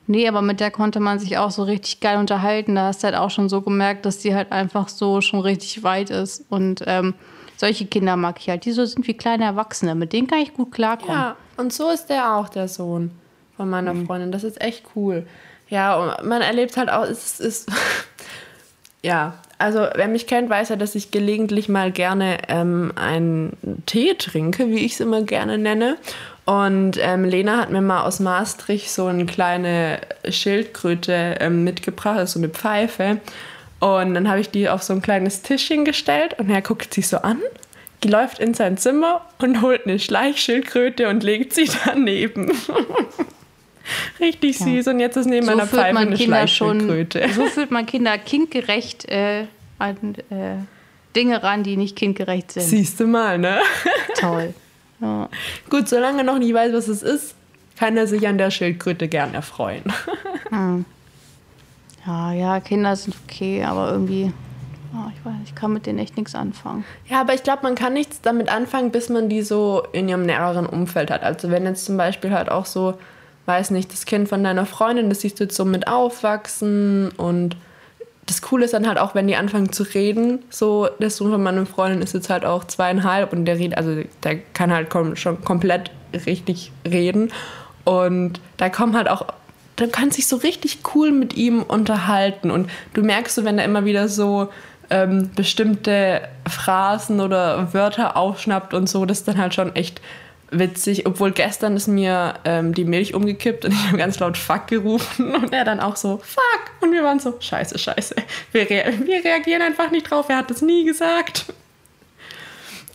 Nee, aber mit der konnte man sich auch so richtig geil unterhalten. Da hast du halt auch schon so gemerkt, dass die halt einfach so schon richtig weit ist. Und ähm, solche Kinder mag ich halt. Die so sind wie kleine Erwachsene. Mit denen kann ich gut klarkommen. Ja, und so ist der auch, der Sohn von meiner Freundin. Das ist echt cool. Ja, und man erlebt halt auch, es ist. [laughs] ja, also wer mich kennt, weiß ja, dass ich gelegentlich mal gerne ähm, einen Tee trinke, wie ich es immer gerne nenne. Und ähm, Lena hat mir mal aus Maastricht so eine kleine Schildkröte ähm, mitgebracht, also so eine Pfeife. Und dann habe ich die auf so ein kleines Tischchen gestellt und er guckt sich so an, läuft in sein Zimmer und holt eine Schleichschildkröte und legt sie [laughs] daneben. [laughs] Richtig süß. Und jetzt ist neben meiner führt Pfeife man eine Kinder schon, Schleichschildkröte. [laughs] so führt man Kinder kindgerecht äh, an äh, Dinge ran, die nicht kindgerecht sind. Siehst du mal, ne? Toll. Ja. Gut, solange er noch nicht weiß, was es ist, kann er sich an der Schildkröte gern erfreuen. [laughs] ja, ja, Kinder sind okay, aber irgendwie, oh, ich weiß, ich kann mit denen echt nichts anfangen. Ja, aber ich glaube, man kann nichts damit anfangen, bis man die so in ihrem näheren Umfeld hat. Also wenn jetzt zum Beispiel halt auch so, weiß nicht, das Kind von deiner Freundin, das siehst du jetzt so mit aufwachsen und das Coole ist dann halt auch, wenn die anfangen zu reden, so der Sohn von meiner Freundin ist jetzt halt auch zweieinhalb und der redet, also der kann halt kom schon komplett richtig reden. Und da kommen halt auch, du kannst dich so richtig cool mit ihm unterhalten. Und du merkst so, wenn er immer wieder so ähm, bestimmte Phrasen oder Wörter aufschnappt und so, das ist dann halt schon echt witzig, obwohl gestern ist mir ähm, die Milch umgekippt und ich habe ganz laut Fuck gerufen und er dann auch so Fuck und wir waren so Scheiße, Scheiße. Wir, rea wir reagieren einfach nicht drauf, er hat das nie gesagt.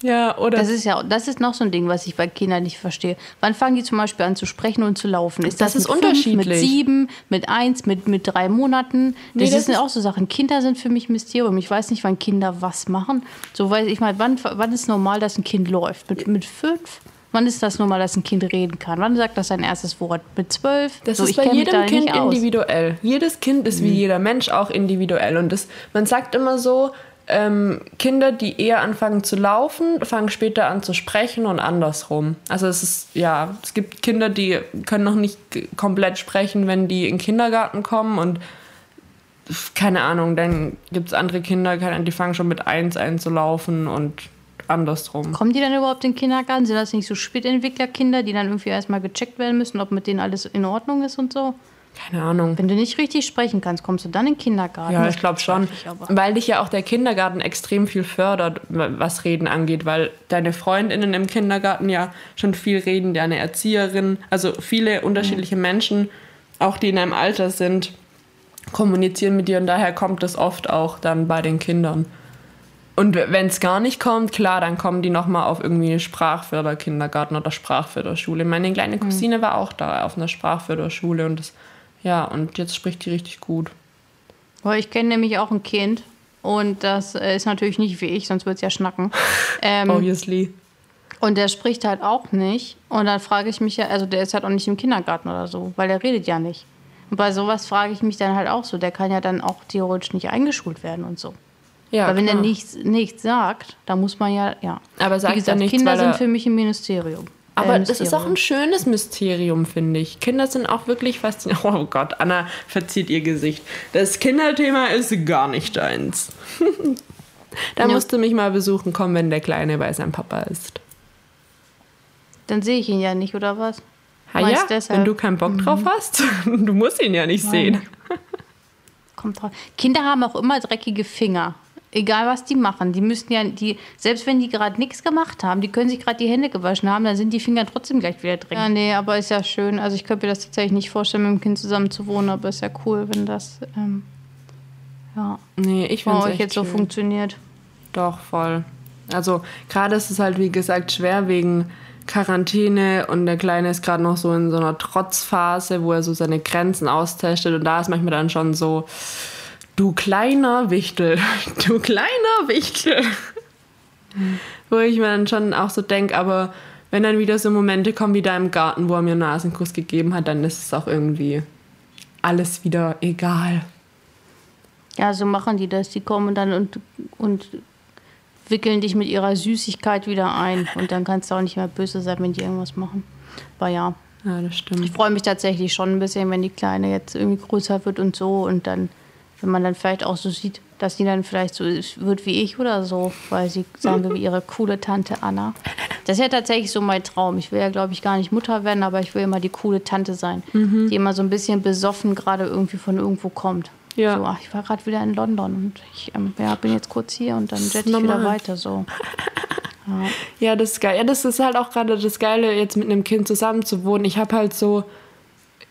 Ja, oder? Das ist ja, das ist noch so ein Ding, was ich bei Kindern nicht verstehe. Wann fangen die zum Beispiel an zu sprechen und zu laufen? Ist Das das, ist mit fünf, unterschiedlich. mit sieben, mit eins, mit, mit drei Monaten? Nee, Das, das sind ist- auch so Sachen. Kinder sind für mich Mysterium. Ich weiß nicht, wann Kinder was machen. So weiß ich mal, wann, wann ist normal, dass ein Kind läuft? Mit, mit fünf? Wann ist das normal, dass ein Kind reden kann? Wann sagt das sein erstes Wort? Mit zwölf? Das so, ist bei jedem Kind. Mhm. individuell. Jedes Kind ist wie jeder Mensch auch individuell. Und das, man sagt immer so, ähm, Kinder, die eher anfangen zu laufen, fangen später an zu sprechen und andersrum. Also es ist, ja, es gibt Kinder, die können noch nicht komplett sprechen, wenn die in den Kindergarten kommen und keine Ahnung, dann gibt es andere Kinder, die fangen schon mit eins an zu laufen und andersrum. Kommen die dann überhaupt in den Kindergarten? Sind das nicht so Spätentwicklerkinder, die dann irgendwie erstmal gecheckt werden müssen, ob mit denen alles in Ordnung ist und so? Keine Ahnung. Wenn du nicht richtig sprechen kannst, kommst du dann in den Kindergarten? Ja, ich glaube schon. ich. Weil dich ja auch der Kindergarten extrem viel fördert, was Reden angeht, weil deine Freundinnen im Kindergarten ja schon viel reden, deine Erzieherin, also viele unterschiedliche Menschen, auch die in einem Alter sind, kommunizieren mit dir und daher kommt das oft auch dann bei den Kindern. Und wenn es gar nicht kommt, klar, dann kommen die nochmal auf irgendwie Sprachförderkindergarten oder Sprachförderschule. Meine kleine Cousine war auch da auf einer Sprachförderschule und das, ja, und jetzt spricht die richtig gut. Boah, ich kenne nämlich auch ein Kind und das äh, ist natürlich nicht wie ich, sonst würde es ja schnacken. [laughs] Ähm, Obviously. und der spricht halt auch nicht. Und dann frage ich mich ja, also der ist halt auch nicht im Kindergarten oder so, weil der redet ja nicht. Und bei sowas frage ich mich dann halt auch so, der kann ja dann auch theoretisch nicht eingeschult werden und so. Ja, weil wenn klar. er nichts, nichts sagt, dann muss man ja, ja. Aber sagt Wie er gesagt, nichts, Kinder er- sind für mich ein Ministerium. Aber Äh, das ist auch ein schönes Mysterium, finde ich. Kinder sind auch wirklich faszinierend. [laughs] Oh Gott, Anna verzieht ihr Gesicht. Das Kinderthema ist gar nicht deins. [laughs] da Ja. musst du mich mal besuchen kommen, wenn der Kleine bei seinem Papa ist. Dann sehe ich ihn ja nicht, oder was? Ha ja, deshalb? wenn du keinen Bock drauf hast, [laughs] du musst ihn ja nicht sehen. Kommt drauf. Kinder haben auch immer dreckige Finger. Egal was die machen. Die müssen ja, die, selbst wenn die gerade nichts gemacht haben, die können sich gerade die Hände gewaschen haben, dann sind die Finger trotzdem gleich wieder dreckig. Ja, nee, aber ist ja schön. Also ich könnte mir das tatsächlich nicht vorstellen, mit dem Kind zusammen zu wohnen, aber ist ja cool, wenn das ähm, ja, Nee, ich bei finde euch es jetzt so schön. funktioniert. Doch, voll. Also gerade ist es halt, wie gesagt, schwer wegen Quarantäne und der Kleine ist gerade noch so in so einer Trotzphase, wo er so seine Grenzen austestet und da ist manchmal dann schon so, du kleiner Wichtel, [laughs] du kleiner Wichtel. Wo ich mir dann schon auch so denke, aber wenn dann wieder so Momente kommen wie da im Garten, wo er mir einen Nasenkuss gegeben hat, dann ist es auch irgendwie alles wieder egal. Ja, so machen die das. Die kommen dann und, und wickeln dich mit ihrer Süßigkeit wieder ein. Und dann kannst du auch nicht mehr böse sein, wenn die irgendwas machen. Aber ja, Ja, das stimmt. ich freue mich tatsächlich schon ein bisschen, wenn die Kleine jetzt irgendwie größer wird und so. Und dann, wenn man dann vielleicht auch so sieht, dass die dann vielleicht so wird wie ich oder so, weil sie sagen wir wie ihre coole Tante Anna. Das ist ja tatsächlich so mein Traum. Ich will ja, glaube ich, gar nicht Mutter werden, aber ich will immer die coole Tante sein, die immer so ein bisschen besoffen gerade irgendwie von irgendwo kommt. Ja. So, ach, ich war gerade wieder in London und ich ähm, ja, bin jetzt kurz hier und dann jette ich wieder weiter. So. [laughs] Ja, das ist geil. Ja, das ist halt auch gerade das Geile, jetzt mit einem Kind zusammen zu wohnen. Ich habe halt so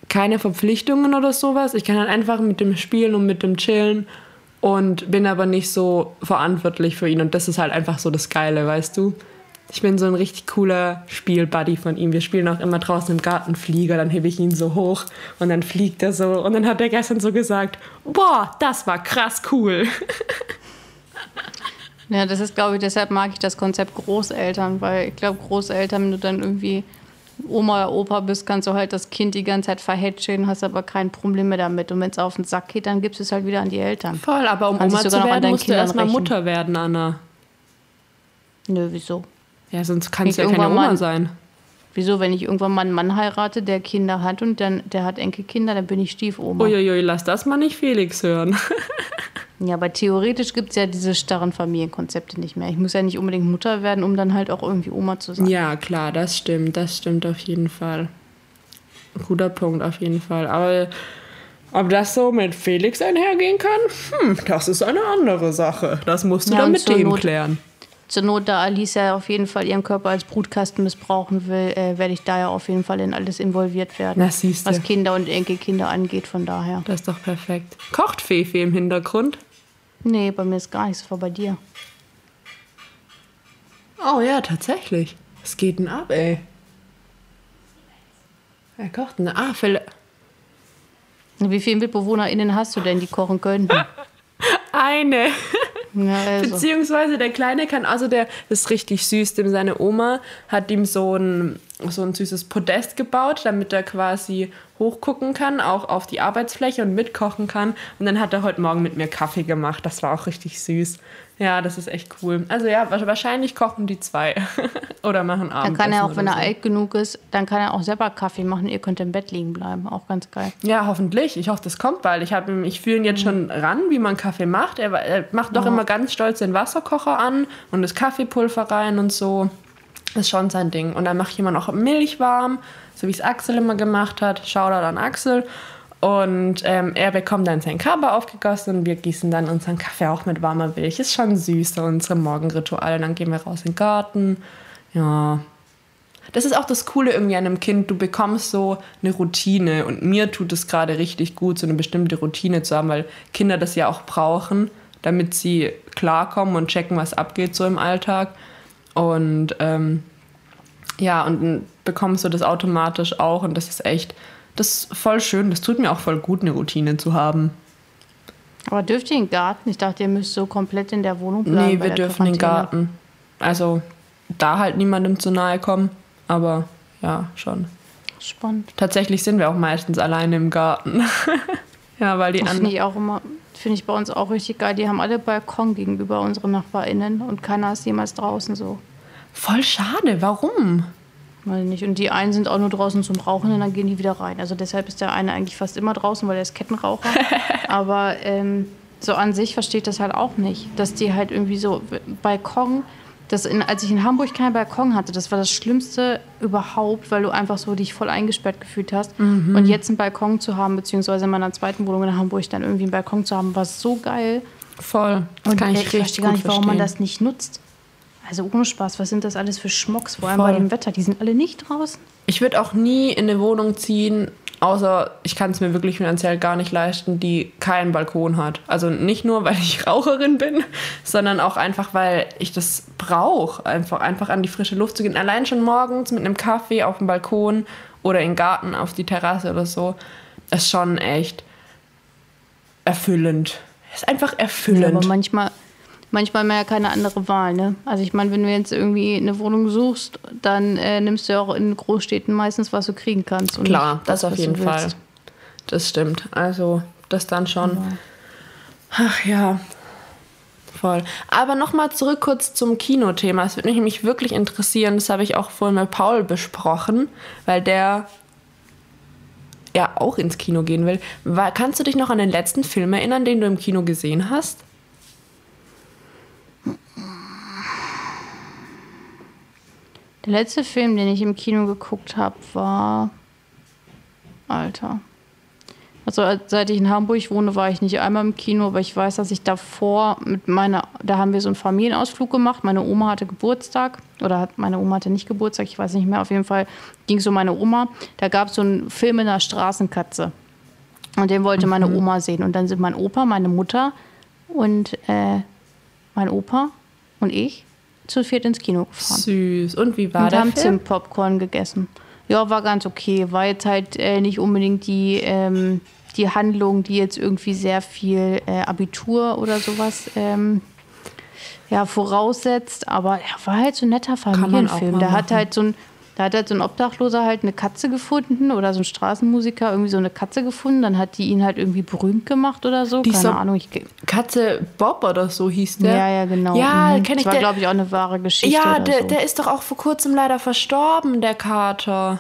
keine Verpflichtungen oder sowas. Ich kann halt einfach mit dem spielen und mit dem chillen und bin aber nicht so verantwortlich für ihn. Und das ist halt einfach so das Geile, weißt du? Ich bin so ein richtig cooler Spielbuddy von ihm. Wir spielen auch immer draußen im Garten Flieger, dann hebe ich ihn so hoch und dann fliegt er so. Und dann hat er gestern so gesagt, boah, das war krass cool. Ja, das ist, glaube ich, deshalb mag ich das Konzept Großeltern, weil ich glaube, Großeltern, wenn du dann irgendwie Oma oder Opa bist, kannst du halt das Kind die ganze Zeit verhätscheln, hast aber kein Problem mehr damit. Und wenn es auf den Sack geht, dann gibst du es halt wieder an die Eltern. Voll, aber um Kannst Oma zu werden, musst du Kindern erstmal rächen. Mutter werden, Anna. Nö, wieso? Ja, sonst kannst du ja keine Oma mal- sein. Wieso, wenn ich irgendwann mal einen Mann heirate, der Kinder hat und dann, der hat Enkelkinder, dann bin ich Stiefoma. Uiuiui, lass das mal nicht Felix hören. [laughs] Ja, aber theoretisch gibt es ja diese starren Familienkonzepte nicht mehr. Ich muss ja nicht unbedingt Mutter werden, um dann halt auch irgendwie Oma zu sein. Ja, klar, das stimmt. Das stimmt auf jeden Fall. Guter Punkt auf jeden Fall. Aber ob das so mit Felix einhergehen kann, hm, das ist eine andere Sache. Das musst du Ja, dann mit dem Not- klären. Zur Not, da Alicia auf jeden Fall ihren Körper als Brutkasten missbrauchen will, äh, werde ich da ja auf jeden Fall in alles involviert werden. Na, siehste. Was Kinder und Enkelkinder angeht, von daher. Das ist doch perfekt. Kocht Fefe im Hintergrund? Nee, bei mir ist gar nichts, vor bei dir. Oh ja, tatsächlich. Was geht denn ab, ey? Wer kocht denn? Ah, Phil Wie viele MitbewohnerInnen hast du denn, die kochen könnten? [laughs] eine. Ja, [laughs] also. Beziehungsweise der Kleine kann, also der das ist richtig süß, dem seine Oma hat ihm so ein, so ein süßes Podest gebaut, damit er quasi hochgucken kann, auch auf die Arbeitsfläche und mitkochen kann. Und dann hat er heute Morgen mit mir Kaffee gemacht. Das war auch richtig süß. Ja, das ist echt cool. Also ja, wa- wahrscheinlich kochen die zwei. [laughs] oder machen Abendessen. Dann kann er auch, wenn er so. alt genug ist, dann kann er auch selber Kaffee machen. Ihr könnt im Bett liegen bleiben. Auch ganz geil. Ja, hoffentlich. Ich hoffe, das kommt bald. Ich, ich führe ihn jetzt schon ran, wie man Kaffee macht. Er, er macht doch Ja. immer ganz stolz den Wasserkocher an und das Kaffeepulver rein und so. Ist schon sein Ding. Und dann ich immer noch Milch warm, so wie es Axel immer gemacht hat. Shoutout an Axel. Und ähm, er bekommt dann sein Kaba aufgegossen und wir gießen dann unseren Kaffee auch mit warmer Milch. Ist schon süß, so unsere Morgenrituale. Dann gehen wir raus in den Garten. Ja, das ist auch das Coole irgendwie an einem Kind. Du bekommst so eine Routine und mir tut es gerade richtig gut, so eine bestimmte Routine zu haben, weil Kinder das ja auch brauchen, damit sie klarkommen und checken, was abgeht so im Alltag. Und ähm, ja, und dann bekommst du das automatisch auch und das ist echt, das ist voll schön. Das tut mir auch voll gut, eine Routine zu haben. Aber dürft ihr in den Garten? Ich dachte, ihr müsst so komplett in der Wohnung bleiben. nee, wir dürfen in den. Garten. Also da halt niemandem zu nahe kommen, aber ja, schon. Spannend. Tatsächlich sind wir auch meistens alleine im Garten. [laughs] ja, weil die Das finde anderen. ich auch immer, finde ich bei uns auch richtig geil. Die haben alle Balkon gegenüber unseren NachbarInnen und keiner ist jemals draußen so. Voll schade, warum? Weiß nicht. Und die einen sind auch nur draußen zum Rauchen und dann gehen die wieder rein. Also deshalb ist der eine eigentlich fast immer draußen, weil er ist Kettenraucher. [laughs] Aber ähm, so an sich verstehe ich das halt auch nicht. Dass die halt irgendwie so Balkon, das in, als ich in Hamburg keinen Balkon hatte, das war das Schlimmste überhaupt, weil du einfach so dich voll eingesperrt gefühlt hast. Und jetzt einen Balkon zu haben, beziehungsweise in meiner zweiten Wohnung in Hamburg dann irgendwie einen Balkon zu haben, war so geil. Voll. Das Und kann ich verstehe gar nicht, warum man verstehen. das nicht nutzt. Also ohne Spaß, was sind das alles für Schmocks, vor allem Voll. bei dem Wetter? Die sind alle nicht draußen. Ich würde auch nie in eine Wohnung ziehen, außer ich kann es mir wirklich finanziell gar nicht leisten, die keinen Balkon hat. Also nicht nur, weil ich [laughs] Raucherin bin, sondern auch einfach, weil ich das brauche, einfach, einfach an die frische Luft zu gehen. Allein schon morgens mit einem Kaffee auf dem Balkon oder im Garten auf die Terrasse oder so, ist schon echt erfüllend. Ist einfach Ja, erfüllend. aber manchmal, manchmal haben wir ja keine andere Wahl. Ne? Also ich meine, wenn du jetzt irgendwie eine Wohnung suchst, dann äh, nimmst du ja auch in Großstädten meistens, was du kriegen kannst. Und Klar, das was, auf jeden Fall. willst. Das stimmt. Also, das dann schon. Ach ja. Voll. Aber nochmal zurück kurz zum Kinothema. Es würde mich nämlich wirklich interessieren, das habe ich auch vorhin mit Paul besprochen, weil der ja auch ins Kino gehen will. War, kannst du dich noch an den letzten Film erinnern, den du im Kino gesehen hast? Der letzte Film, den ich im Kino geguckt habe, war. Alter. Also äh, seit ich in Hamburg wohne, war ich nicht einmal im Kino, aber ich weiß, dass ich davor mit meiner, da haben wir so einen Familienausflug gemacht. Meine Oma hatte Geburtstag oder hat, meine Oma hatte nicht Geburtstag, ich weiß nicht mehr. Auf jeden Fall ging es um meine Oma. Da gab es so einen Film mit einer Straßenkatze. Und den wollte meine Oma sehen. Und dann sind mein Opa, meine Mutter und äh, mein Opa und ich zu viert ins Kino gefahren. Süß. Und wie war und der haben Film? Zimtpopcorn gegessen. Ja, war ganz okay. War jetzt halt äh, nicht unbedingt die, ähm, die Handlung, die jetzt irgendwie sehr viel äh, Abitur oder sowas ähm, ja, voraussetzt. Aber er war halt so ein netter Familienfilm. Da hat halt so ein da hat halt so ein Obdachloser halt eine Katze gefunden oder so ein Straßenmusiker irgendwie so eine Katze gefunden. Dann hat die ihn halt irgendwie berühmt gemacht oder so. Die Keine Ahnung. Ich, Katze Bob oder so hieß der. ja, ja, genau. Ja, Mhm. kenn ich. Das war, glaube ich, auch eine wahre Geschichte. ja, oder der, so. der ist doch auch vor kurzem leider verstorben, der Kater.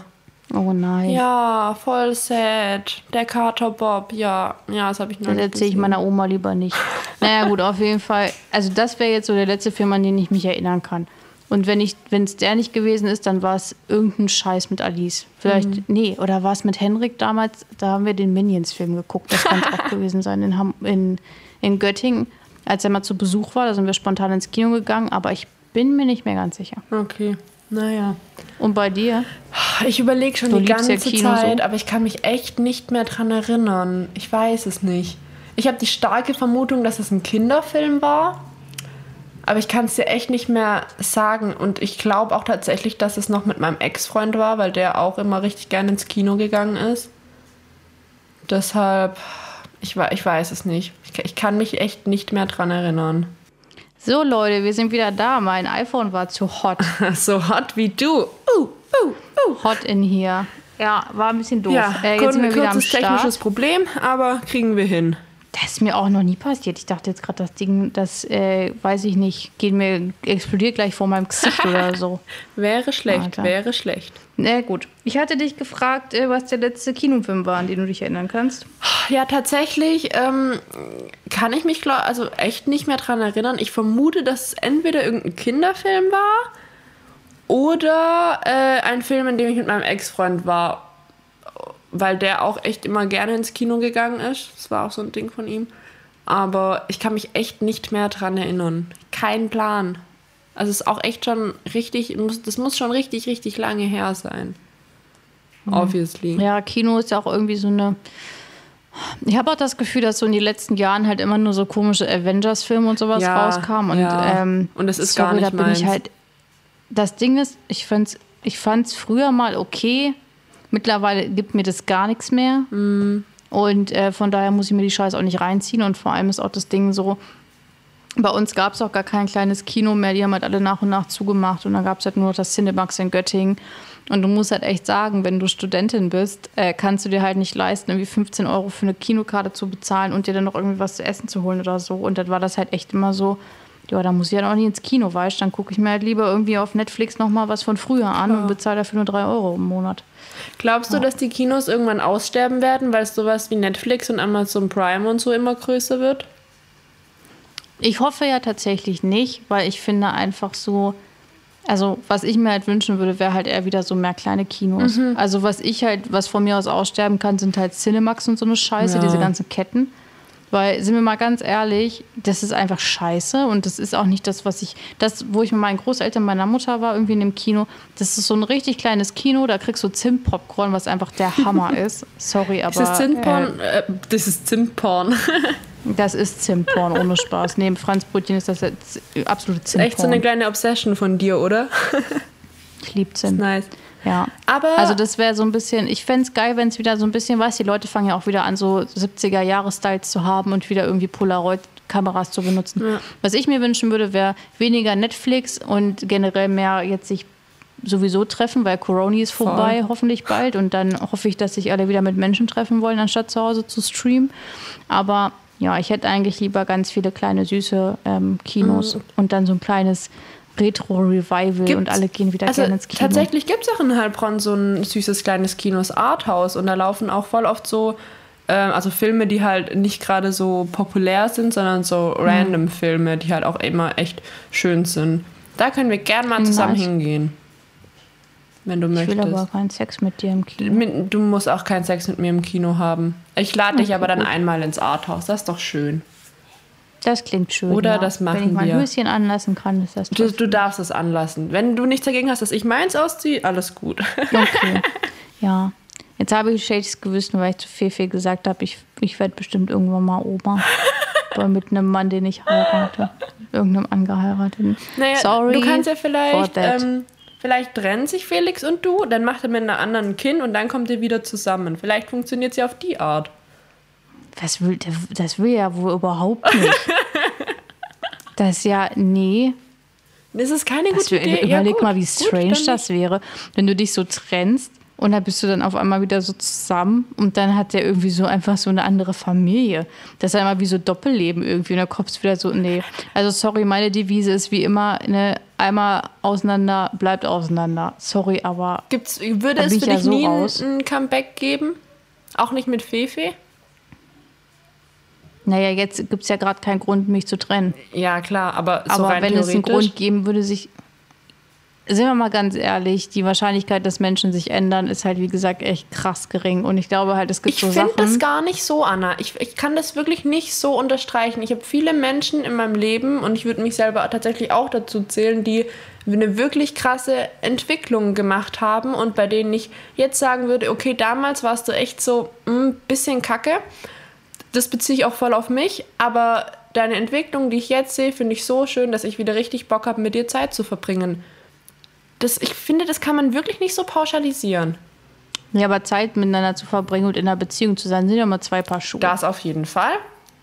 Oh nein. Ja, voll sad. Der Kater Bob, ja. Ja, das habe ich noch Das erzähle ich meiner Oma lieber nicht. Naja, gut, auf jeden Fall. Also, das wäre jetzt so der letzte Film, an den ich mich erinnern kann. Und wenn ich, wenn es der nicht gewesen ist, dann war es irgendein Scheiß mit Alice. Vielleicht, Mhm. nee, oder war es mit Henrik damals? Da haben wir den Minions-Film geguckt. Das kann es auch [laughs] gewesen sein in, Ham in, in Göttingen. Als er mal zu Besuch war, da sind wir spontan ins Kino gegangen, aber ich bin mir nicht mehr ganz sicher. Okay, naja. Und bei dir? Ich überlege schon Du die liebst ja ganze Kino so. Zeit, aber ich kann mich echt nicht mehr dran erinnern. Ich weiß es nicht. Ich habe die starke Vermutung, dass es ein Kinderfilm war. Aber ich kann es dir echt nicht mehr sagen. Und ich glaube auch tatsächlich, dass es noch mit meinem Ex-Freund war, weil der auch immer richtig gerne ins Kino gegangen ist. Deshalb, ich, ich weiß es nicht. Ich, ich kann mich echt nicht mehr dran erinnern. So, Leute, wir sind wieder da. Mein iPhone war zu hot. [laughs] so hot wie du. Uh, uh, uh. Hot in hier. Ja, war ein bisschen doof. Ja, äh, jetzt sind wir wieder am Start. technisches Problem, aber kriegen wir hin. Das ist mir auch noch nie passiert. Ich dachte jetzt gerade, das Ding, das äh, weiß ich nicht, geht mir, explodiert gleich vor meinem Gesicht oder [laughs] so. Wäre schlecht, Alter. wäre schlecht. Na gut. Ich hatte dich gefragt, äh, was der letzte Kinofilm war, an den du dich erinnern kannst. Ja, tatsächlich ähm, kann ich mich glaub, also echt nicht mehr dran erinnern. Ich vermute, dass es entweder irgendein Kinderfilm war oder äh, ein Film, in dem ich mit meinem Ex-Freund war, weil der auch echt immer gerne ins Kino gegangen ist. Das war auch so ein Ding von ihm. Aber ich kann mich echt nicht mehr dran erinnern. Kein Plan. Also es ist auch echt schon richtig, das muss schon richtig, richtig lange her sein. Obviously. Ja, Kino ist ja auch irgendwie so eine. Ich habe auch das Gefühl, dass so in den letzten Jahren halt immer nur so komische Avengers-Filme und sowas Ja, rauskamen. Und, ja. ähm, Und das ist gar nicht da bin ich meins. halt. Das Ding ist, ich fand's, ich fand's früher mal okay. Mittlerweile gibt mir das gar nichts mehr. Mhm. Und äh, von daher muss ich mir die Scheiße auch nicht reinziehen. Und vor allem ist auch das Ding so, bei uns gab es auch gar kein kleines Kino mehr. Die haben halt alle nach und nach zugemacht. Und dann gab es halt nur noch das Cinemax in Göttingen. Und du musst halt echt sagen, wenn du Studentin bist, äh, kannst du dir halt nicht leisten, irgendwie 15 Euro für eine Kinokarte zu bezahlen und dir dann noch irgendwie was zu essen zu holen oder so. Und dann war das halt echt immer so, ja, da muss ich ja auch nicht ins Kino, weißt du? Dann gucke ich mir halt lieber irgendwie auf Netflix nochmal was von früher an und bezahle dafür nur 3 Euro im Monat. Glaubst du, dass die Kinos irgendwann aussterben werden, weil es sowas wie Netflix und Amazon Prime und so immer größer wird? Ich hoffe ja tatsächlich nicht, weil ich finde einfach so, also was ich mir halt wünschen würde, wäre halt eher wieder so mehr kleine Kinos. Mhm. Also was ich halt, was von mir aus aussterben kann, sind halt Cinemax und so eine Scheiße, Ja. diese ganzen Ketten. Weil, sind wir mal ganz ehrlich, das ist einfach scheiße und das ist auch nicht das, was ich, das, wo ich mit meinen Großeltern, meiner Mutter war, irgendwie in dem Kino, das ist so ein richtig kleines Kino, da kriegst du Zimt-Popcorn, was einfach der Hammer [laughs] ist. Sorry, aber. Das ist Zimtporn. Äh, das ist Zimtporn. [laughs] Das ist Zimtporn, ohne Spaß. Neben Franzbrötchen ist das jetzt absolute Zimtporn. Echt so eine kleine Obsession von dir, oder? ich liebe Zimt. Nice. Ja. Aber- also das wäre so ein bisschen, ich fände es geil, wenn es wieder so ein bisschen, weißt die Leute fangen ja auch wieder an, so 70er-Jahre-Styles zu haben und wieder irgendwie Polaroid-Kameras zu benutzen. Was ich mir wünschen würde, wäre weniger Netflix und generell mehr jetzt sich sowieso treffen, weil Corona ist vorbei, hoffentlich bald. Und dann hoffe ich, dass sich alle wieder mit Menschen treffen wollen, anstatt zu Hause zu streamen. Aber ja, ich hätte eigentlich lieber ganz viele kleine süße ähm, Kinos und dann so ein kleines Retro-Revival und alle gehen wieder also gerne ins Kino. Tatsächlich gibt es auch in Heilbronn so ein süßes kleines Kinos Arthouse und da laufen auch voll oft so, ähm, also Filme, die halt nicht gerade so populär sind, sondern so Mhm. random Filme, die halt auch immer echt schön sind. Da können wir gern mal zusammen Nice. hingehen. wenn du Ich will möchtest. aber keinen Sex mit dir im Kino. Du musst auch keinen Sex mit mir im Kino haben. Ich lade dich aber dann einmal ins Arthouse. Das ist doch schön. Das klingt schön. Oder ja. das Wenn ich machen mein wir. Höschen anlassen kann, ist das Du, du darfst es anlassen. Wenn du nichts dagegen hast, dass ich meins ausziehe, alles gut. Okay. ja. Jetzt habe ich ein schlechtes Gewissen, weil ich zu Fefe gesagt habe, ich, ich werde bestimmt irgendwann mal Oma. Aber [laughs] mit einem Mann, den ich heirate. Irgendeinem angeheirateten. Naja, Sorry. du kannst ja vielleicht, ähm, vielleicht trennen sich Felix und du, dann macht er mit einer anderen Kind und dann kommt ihr wieder zusammen. Vielleicht funktioniert es ja auf die Art. Das will, das will ja wohl überhaupt nicht. [laughs] Das ist ja, nee. Das ist keine Das gute wär, Idee. überleg gut, mal, wie gut, strange dann das wäre, wenn du dich so trennst und dann bist du dann auf einmal wieder so zusammen und dann hat der irgendwie so einfach so eine andere Familie. Das ist ja immer wie so Doppelleben irgendwie und dann kommst du wieder so, nee. Also sorry, meine Devise ist wie immer, ne, einmal auseinander, bleibt auseinander. Sorry, aber Gibt's, würde Da es für ich ja dich so nie raus. ein, ein Comeback geben? Auch nicht mit Fefe? Naja, jetzt gibt es ja gerade keinen Grund, mich zu trennen. Ja, klar, aber so Aber wenn es einen. Grund geben würde, sich. Sind wir mal ganz ehrlich, die Wahrscheinlichkeit, dass Menschen sich ändern, ist halt, wie gesagt, echt krass gering. Und ich glaube halt, es gibt Ich so finde Sachen. das gar nicht so, Anna. Ich, ich kann das wirklich nicht so unterstreichen. Ich habe viele Menschen in meinem Leben und ich würde mich selber tatsächlich auch dazu zählen, die eine wirklich krasse Entwicklung gemacht haben und bei denen ich jetzt sagen würde, okay, damals warst du echt so ein bisschen kacke. Das beziehe ich auch voll auf mich, aber deine Entwicklung, die ich jetzt sehe, finde ich so schön, dass ich wieder richtig Bock habe, mit dir Zeit zu verbringen. Das, ich finde, das kann man wirklich nicht so pauschalisieren. Ja, aber Zeit miteinander zu verbringen und in einer Beziehung zu sein, sind ja immer zwei Paar Schuhe. Das auf jeden Fall.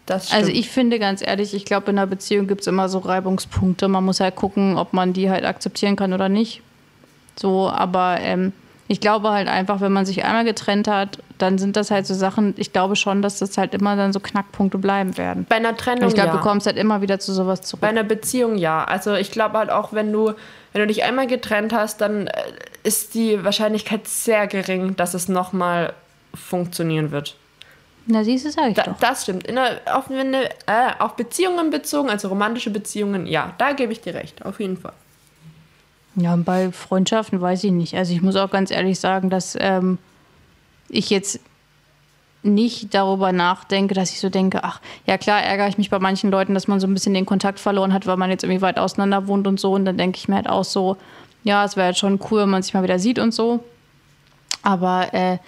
Also ich finde ganz ehrlich, ich glaube, in einer Beziehung gibt es immer so Reibungspunkte. Man muss halt gucken, ob man die halt akzeptieren kann oder nicht. So, aber ähm, ich glaube halt einfach, wenn man sich einmal getrennt hat, dann sind das halt so Sachen, ich glaube schon, dass das halt immer dann so Knackpunkte bleiben werden. Bei einer Trennung Ich glaube, ja. du kommst halt immer wieder zu sowas zurück. Bei einer Beziehung ja. Also ich glaube halt auch, wenn du, wenn du dich einmal getrennt hast, dann äh, ist die Wahrscheinlichkeit sehr gering, dass es nochmal funktionieren wird. Na, siehst du, sag ich Da, doch. das stimmt. In der, auf, eine, äh, auf Beziehungen bezogen, also romantische Beziehungen, ja, da gebe ich dir recht, auf jeden Fall. Ja, und bei Freundschaften weiß ich nicht. Also ich muss auch ganz ehrlich sagen, dass ähm, ich jetzt nicht darüber nachdenke, dass ich so denke, ach, ja klar ärgere ich mich bei manchen Leuten, dass man so ein bisschen den Kontakt verloren hat, weil man jetzt irgendwie weit auseinander wohnt und so. Und dann denke ich mir halt auch so, ja, es wäre halt schon cool, wenn man sich mal wieder sieht und so. Aber äh,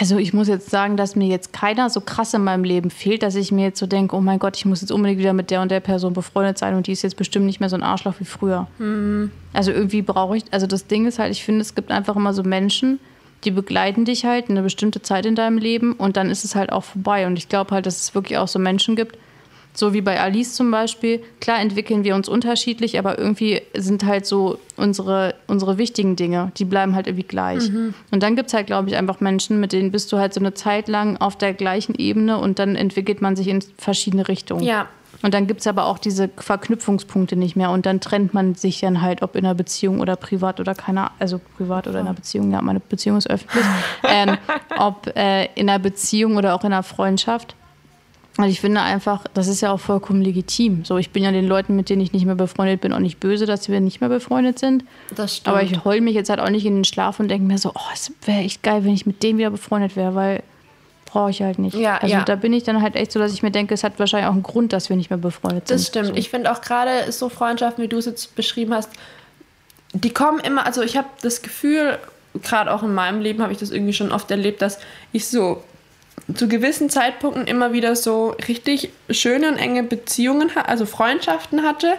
also ich muss jetzt sagen, dass mir jetzt keiner so krass in meinem Leben fehlt, dass ich mir jetzt so denke, oh mein Gott, ich muss jetzt unbedingt wieder mit der und der Person befreundet sein und die ist jetzt bestimmt nicht mehr so ein Arschloch wie früher. Also irgendwie brauche ich, also das Ding ist halt, ich finde, es gibt einfach immer so Menschen, die begleiten dich halt eine bestimmte Zeit in deinem Leben und dann ist es halt auch vorbei. Und ich glaube halt, dass es wirklich auch so Menschen gibt, so wie bei Alice zum Beispiel. Klar entwickeln wir uns unterschiedlich, aber irgendwie sind halt so unsere, unsere wichtigen Dinge, die bleiben halt irgendwie gleich. Und dann gibt es halt, glaube ich, einfach Menschen, mit denen bist du halt so eine Zeit lang auf der gleichen Ebene und dann entwickelt man sich in verschiedene Richtungen. Ja. Und dann gibt es aber auch diese Verknüpfungspunkte nicht mehr. Und dann trennt man sich dann halt, ob in einer Beziehung oder privat oder keiner, also privat oder in einer Beziehung, ja, meine Beziehung ist öffentlich, [laughs] ähm, ob äh, in einer Beziehung oder auch in einer Freundschaft. Und ich finde einfach, das ist ja auch vollkommen legitim. So, ich bin ja den Leuten, mit denen ich nicht mehr befreundet bin, auch nicht böse, dass wir nicht mehr befreundet sind. Das stimmt. Aber ich heul mich jetzt halt auch nicht in den Schlaf und denke mir so, oh, es wäre echt geil, wenn ich mit dem wieder befreundet wäre, weil brauche ich halt nicht. Ja, also ja. da bin ich dann halt echt so, dass ich mir denke, es hat wahrscheinlich auch einen Grund, dass wir nicht mehr befreundet sind. Das stimmt. So. Ich finde auch gerade so Freundschaften, wie du es jetzt beschrieben hast, die kommen immer, also ich habe das Gefühl, gerade auch in meinem Leben habe ich das irgendwie schon oft erlebt, dass ich so zu gewissen Zeitpunkten immer wieder so richtig schöne und enge Beziehungen, also Freundschaften hatte,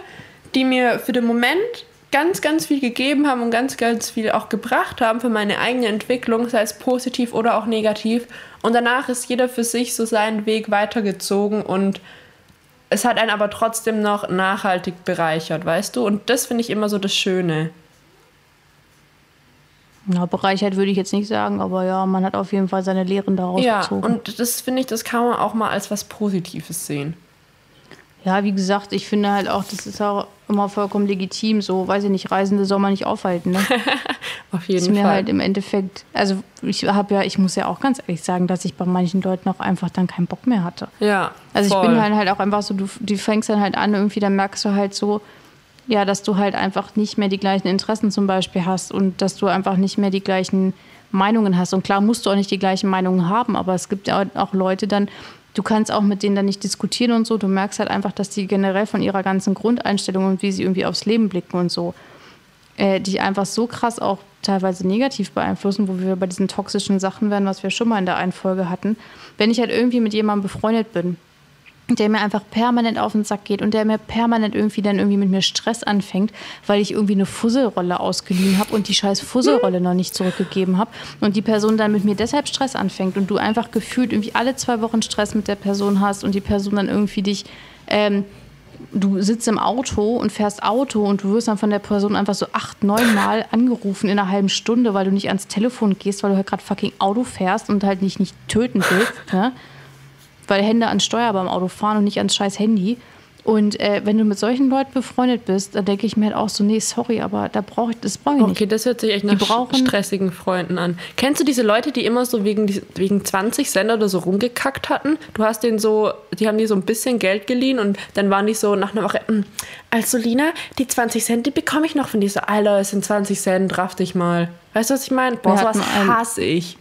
die mir für den Moment ganz, ganz viel gegeben haben und ganz, ganz viel auch gebracht haben für meine eigene Entwicklung, sei es positiv oder auch negativ. Und danach ist jeder für sich so seinen Weg weitergezogen und es hat einen aber trotzdem noch nachhaltig bereichert, weißt du? Und das finde ich immer so das Schöne. Ja, bereichert würde ich jetzt nicht sagen, aber ja, man hat auf jeden Fall seine Lehren daraus Ja, gezogen. und das finde ich, das kann man auch mal als was Positives sehen. ja, wie gesagt, ich finde halt auch, das ist auch immer vollkommen legitim. So, weiß ich nicht, Reisende soll man nicht aufhalten. Ne? [laughs] Auf ist jeden mir Fall. halt im Endeffekt, also ich habe ja, ich muss ja auch ganz ehrlich sagen, dass ich bei manchen Leuten auch einfach dann keinen Bock mehr hatte. ja, Also voll. ich bin halt, halt auch einfach so, du, du fängst dann halt an, irgendwie, dann merkst du halt so, ja, dass du halt einfach nicht mehr die gleichen Interessen zum Beispiel hast und dass du einfach nicht mehr die gleichen Meinungen hast. Und klar musst du auch nicht die gleichen Meinungen haben, aber es gibt ja auch Leute dann, du kannst auch mit denen dann nicht diskutieren und so. Du merkst halt einfach, dass die generell von ihrer ganzen Grundeinstellung und wie sie irgendwie aufs Leben blicken und so, äh, dich einfach so krass auch teilweise negativ beeinflussen, wo wir bei diesen toxischen Sachen werden, was wir schon mal in der einen Folge hatten. Wenn ich halt irgendwie mit jemandem befreundet bin, der mir einfach permanent auf den Sack geht und der mir permanent irgendwie dann irgendwie mit mir Stress anfängt, weil ich irgendwie eine Fusselrolle ausgeliehen habe und die scheiß Fusselrolle noch nicht zurückgegeben habe und die Person dann mit mir deshalb Stress anfängt und du einfach gefühlt irgendwie alle zwei Wochen Stress mit der Person hast und die Person dann irgendwie dich ähm, du sitzt im Auto und fährst Auto und du wirst dann von der Person einfach so acht, neun Mal angerufen in einer halben Stunde, weil du nicht ans Telefon gehst, weil du halt gerade fucking Auto fährst und halt nicht, nicht töten willst. Ne? Weil Hände ans Steuer beim Auto fahren und nicht ans scheiß Handy. Und äh, wenn du mit solchen Leuten befreundet bist, dann denke ich mir halt auch so, nee, sorry, aber da brauche ich, das brauche ich nicht. Okay, das hört sich echt nach brauchen- stressigen Freunden an. Kennst du diese Leute, die immer so wegen, wegen 20 Sender oder so rumgekackt hatten? Du hast denen so, die haben dir so ein bisschen Geld geliehen und dann waren die so nach einer Woche, "Mm, also Lina, die 20 Cent, die bekomme ich noch von dir. So, Alter, es sind 20 Cent, raff dich mal. Weißt du, was ich meine? Boah, sowas hasse ich.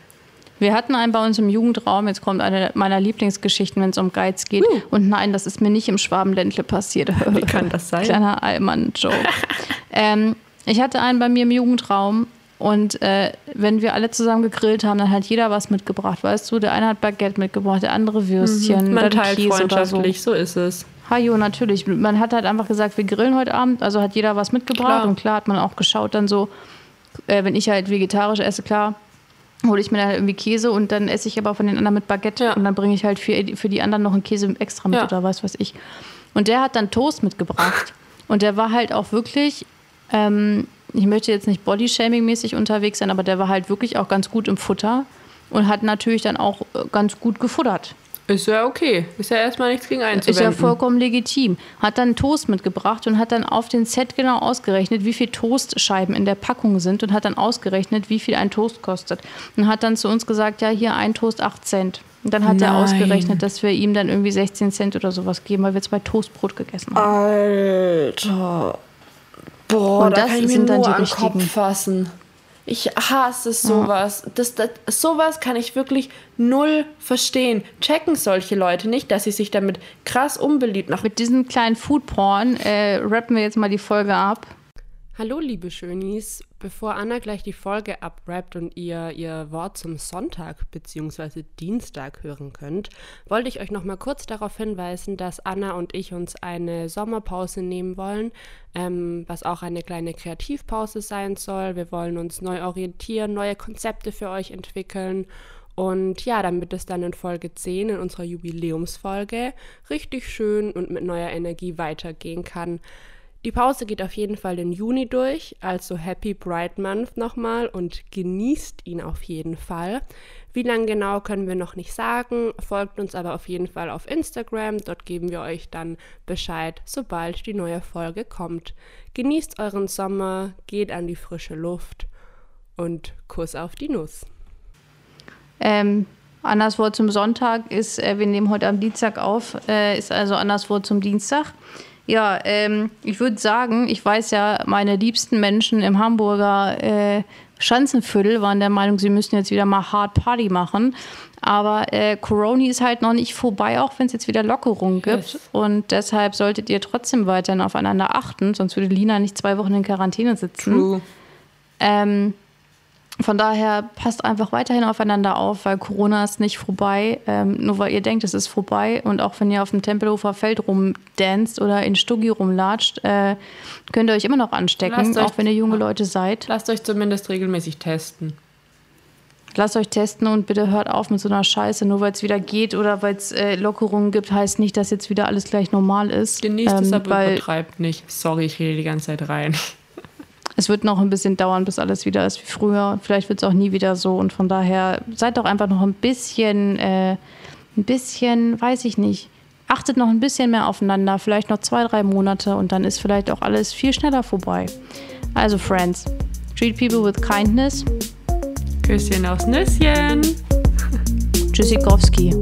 Wir hatten einen bei uns im Jugendraum, jetzt kommt eine meiner Lieblingsgeschichten, wenn es um Geiz geht. Und nein, das ist mir nicht im Schwabenländle passiert. [laughs] Wie kann das sein? Kleiner Allmann-Joke. [laughs] ähm, ich hatte einen bei mir im Jugendraum und äh, wenn wir alle zusammen gegrillt haben, dann hat jeder was mitgebracht, weißt du? Der eine hat Baguette mitgebracht, der andere Würstchen, Man dann teilt Käse oder so. freundschaftlich, so ist es. Hajo, natürlich. Man hat halt einfach gesagt, wir grillen heute Abend, also hat jeder was mitgebracht Klar. und klar hat man auch geschaut dann so, äh, wenn ich halt vegetarisch esse, klar, hole ich mir dann irgendwie Käse und dann esse ich aber von den anderen mit Baguette Ja. und dann bringe ich halt für, für die anderen noch einen Käse extra mit Ja. oder was weiß ich. Und der hat dann Toast mitgebracht und der war halt auch wirklich, ähm, ich möchte jetzt nicht Bodyshaming-mäßig unterwegs sein, aber der war halt wirklich auch ganz gut im Futter und hat natürlich dann auch äh, ganz gut gefuttert. Ist ja okay. Ist ja erstmal nichts gegen einzuwenden. Ist ja vollkommen legitim. Hat dann Toast mitgebracht und hat dann auf den Set genau ausgerechnet, wie viel Toastscheiben in der Packung sind und hat dann ausgerechnet, wie viel ein Toast kostet. Und hat dann zu uns gesagt, ja, hier ein Toast 8 Cent. Und dann hat er Nein. ausgerechnet, dass wir ihm dann irgendwie 16 Cent oder sowas geben, weil wir zwei Toastbrot gegessen haben. Alter. Boah, Und da das kann ich mir sind dann nur die richtigen. Kopf fassen. Ich hasse sowas. Das, das, sowas kann ich wirklich null verstehen. Checken solche Leute nicht, dass sie sich damit krass unbeliebt machen. Mit diesem kleinen Foodporn äh, rappen wir jetzt mal die Folge ab. Hallo, liebe Schönis. Bevor Anna gleich die Folge abrappt und ihr ihr Wort zum Sonntag bzw. Dienstag hören könnt, wollte ich euch noch mal kurz darauf hinweisen, dass Anna und ich uns eine Sommerpause nehmen wollen, ähm, was auch eine kleine Kreativpause sein soll. Wir wollen uns neu orientieren, neue Konzepte für euch entwickeln. Und ja, damit es dann in Folge 10, in unserer Jubiläumsfolge, richtig schön und mit neuer Energie weitergehen kann. Die Pause geht auf jeden Fall den Juni durch, also Happy Bright Month nochmal und genießt ihn auf jeden Fall. Wie lange genau können wir noch nicht sagen, folgt uns aber auf jeden Fall auf Instagram, dort geben wir euch dann Bescheid, sobald die neue Folge kommt. Genießt euren Sommer, geht an die frische Luft und Kuss auf die Nuss. Ähm, Wort zum Sonntag ist, äh, wir nehmen heute am Dienstag auf, äh, ist also Wort zum Dienstag. Ja, ähm, ich würde sagen, ich weiß ja, meine liebsten Menschen im Hamburger äh, Schanzenviertel waren der Meinung, sie müssten jetzt wieder mal Hard Party machen. Aber äh, Corona ist halt noch nicht vorbei, auch wenn es jetzt wieder Lockerungen gibt. Yes. Und deshalb solltet ihr trotzdem weiterhin aufeinander achten, sonst würde Lina nicht zwei Wochen in Quarantäne sitzen. True. Ähm, von daher passt einfach weiterhin aufeinander auf, weil Corona ist nicht vorbei. Ähm, nur weil ihr denkt, es ist vorbei. Und auch wenn ihr auf dem Tempelhofer Feld rumdanzt oder in Stuggi rumlatscht, äh, könnt ihr euch immer noch anstecken, auch wenn ihr junge Leute seid. Lasst euch zumindest regelmäßig testen. Lasst euch testen und bitte hört auf mit so einer Scheiße. Nur weil es wieder geht oder weil es äh, Lockerungen gibt, heißt nicht, dass jetzt wieder alles gleich normal ist. Genießt es, Ähm, aber weil übertreibt nicht. Sorry, ich rede die ganze Zeit rein. Es wird noch ein bisschen dauern, bis alles wieder ist wie früher. Vielleicht wird es auch nie wieder so. Und von daher seid doch einfach noch ein bisschen, äh, ein bisschen, weiß ich nicht. Achtet noch ein bisschen mehr aufeinander, vielleicht noch zwei, drei Monate und dann ist vielleicht auch alles viel schneller vorbei. Also, Friends, treat people with kindness. Küsschen aufs Nüsschen. Tschüssikowski.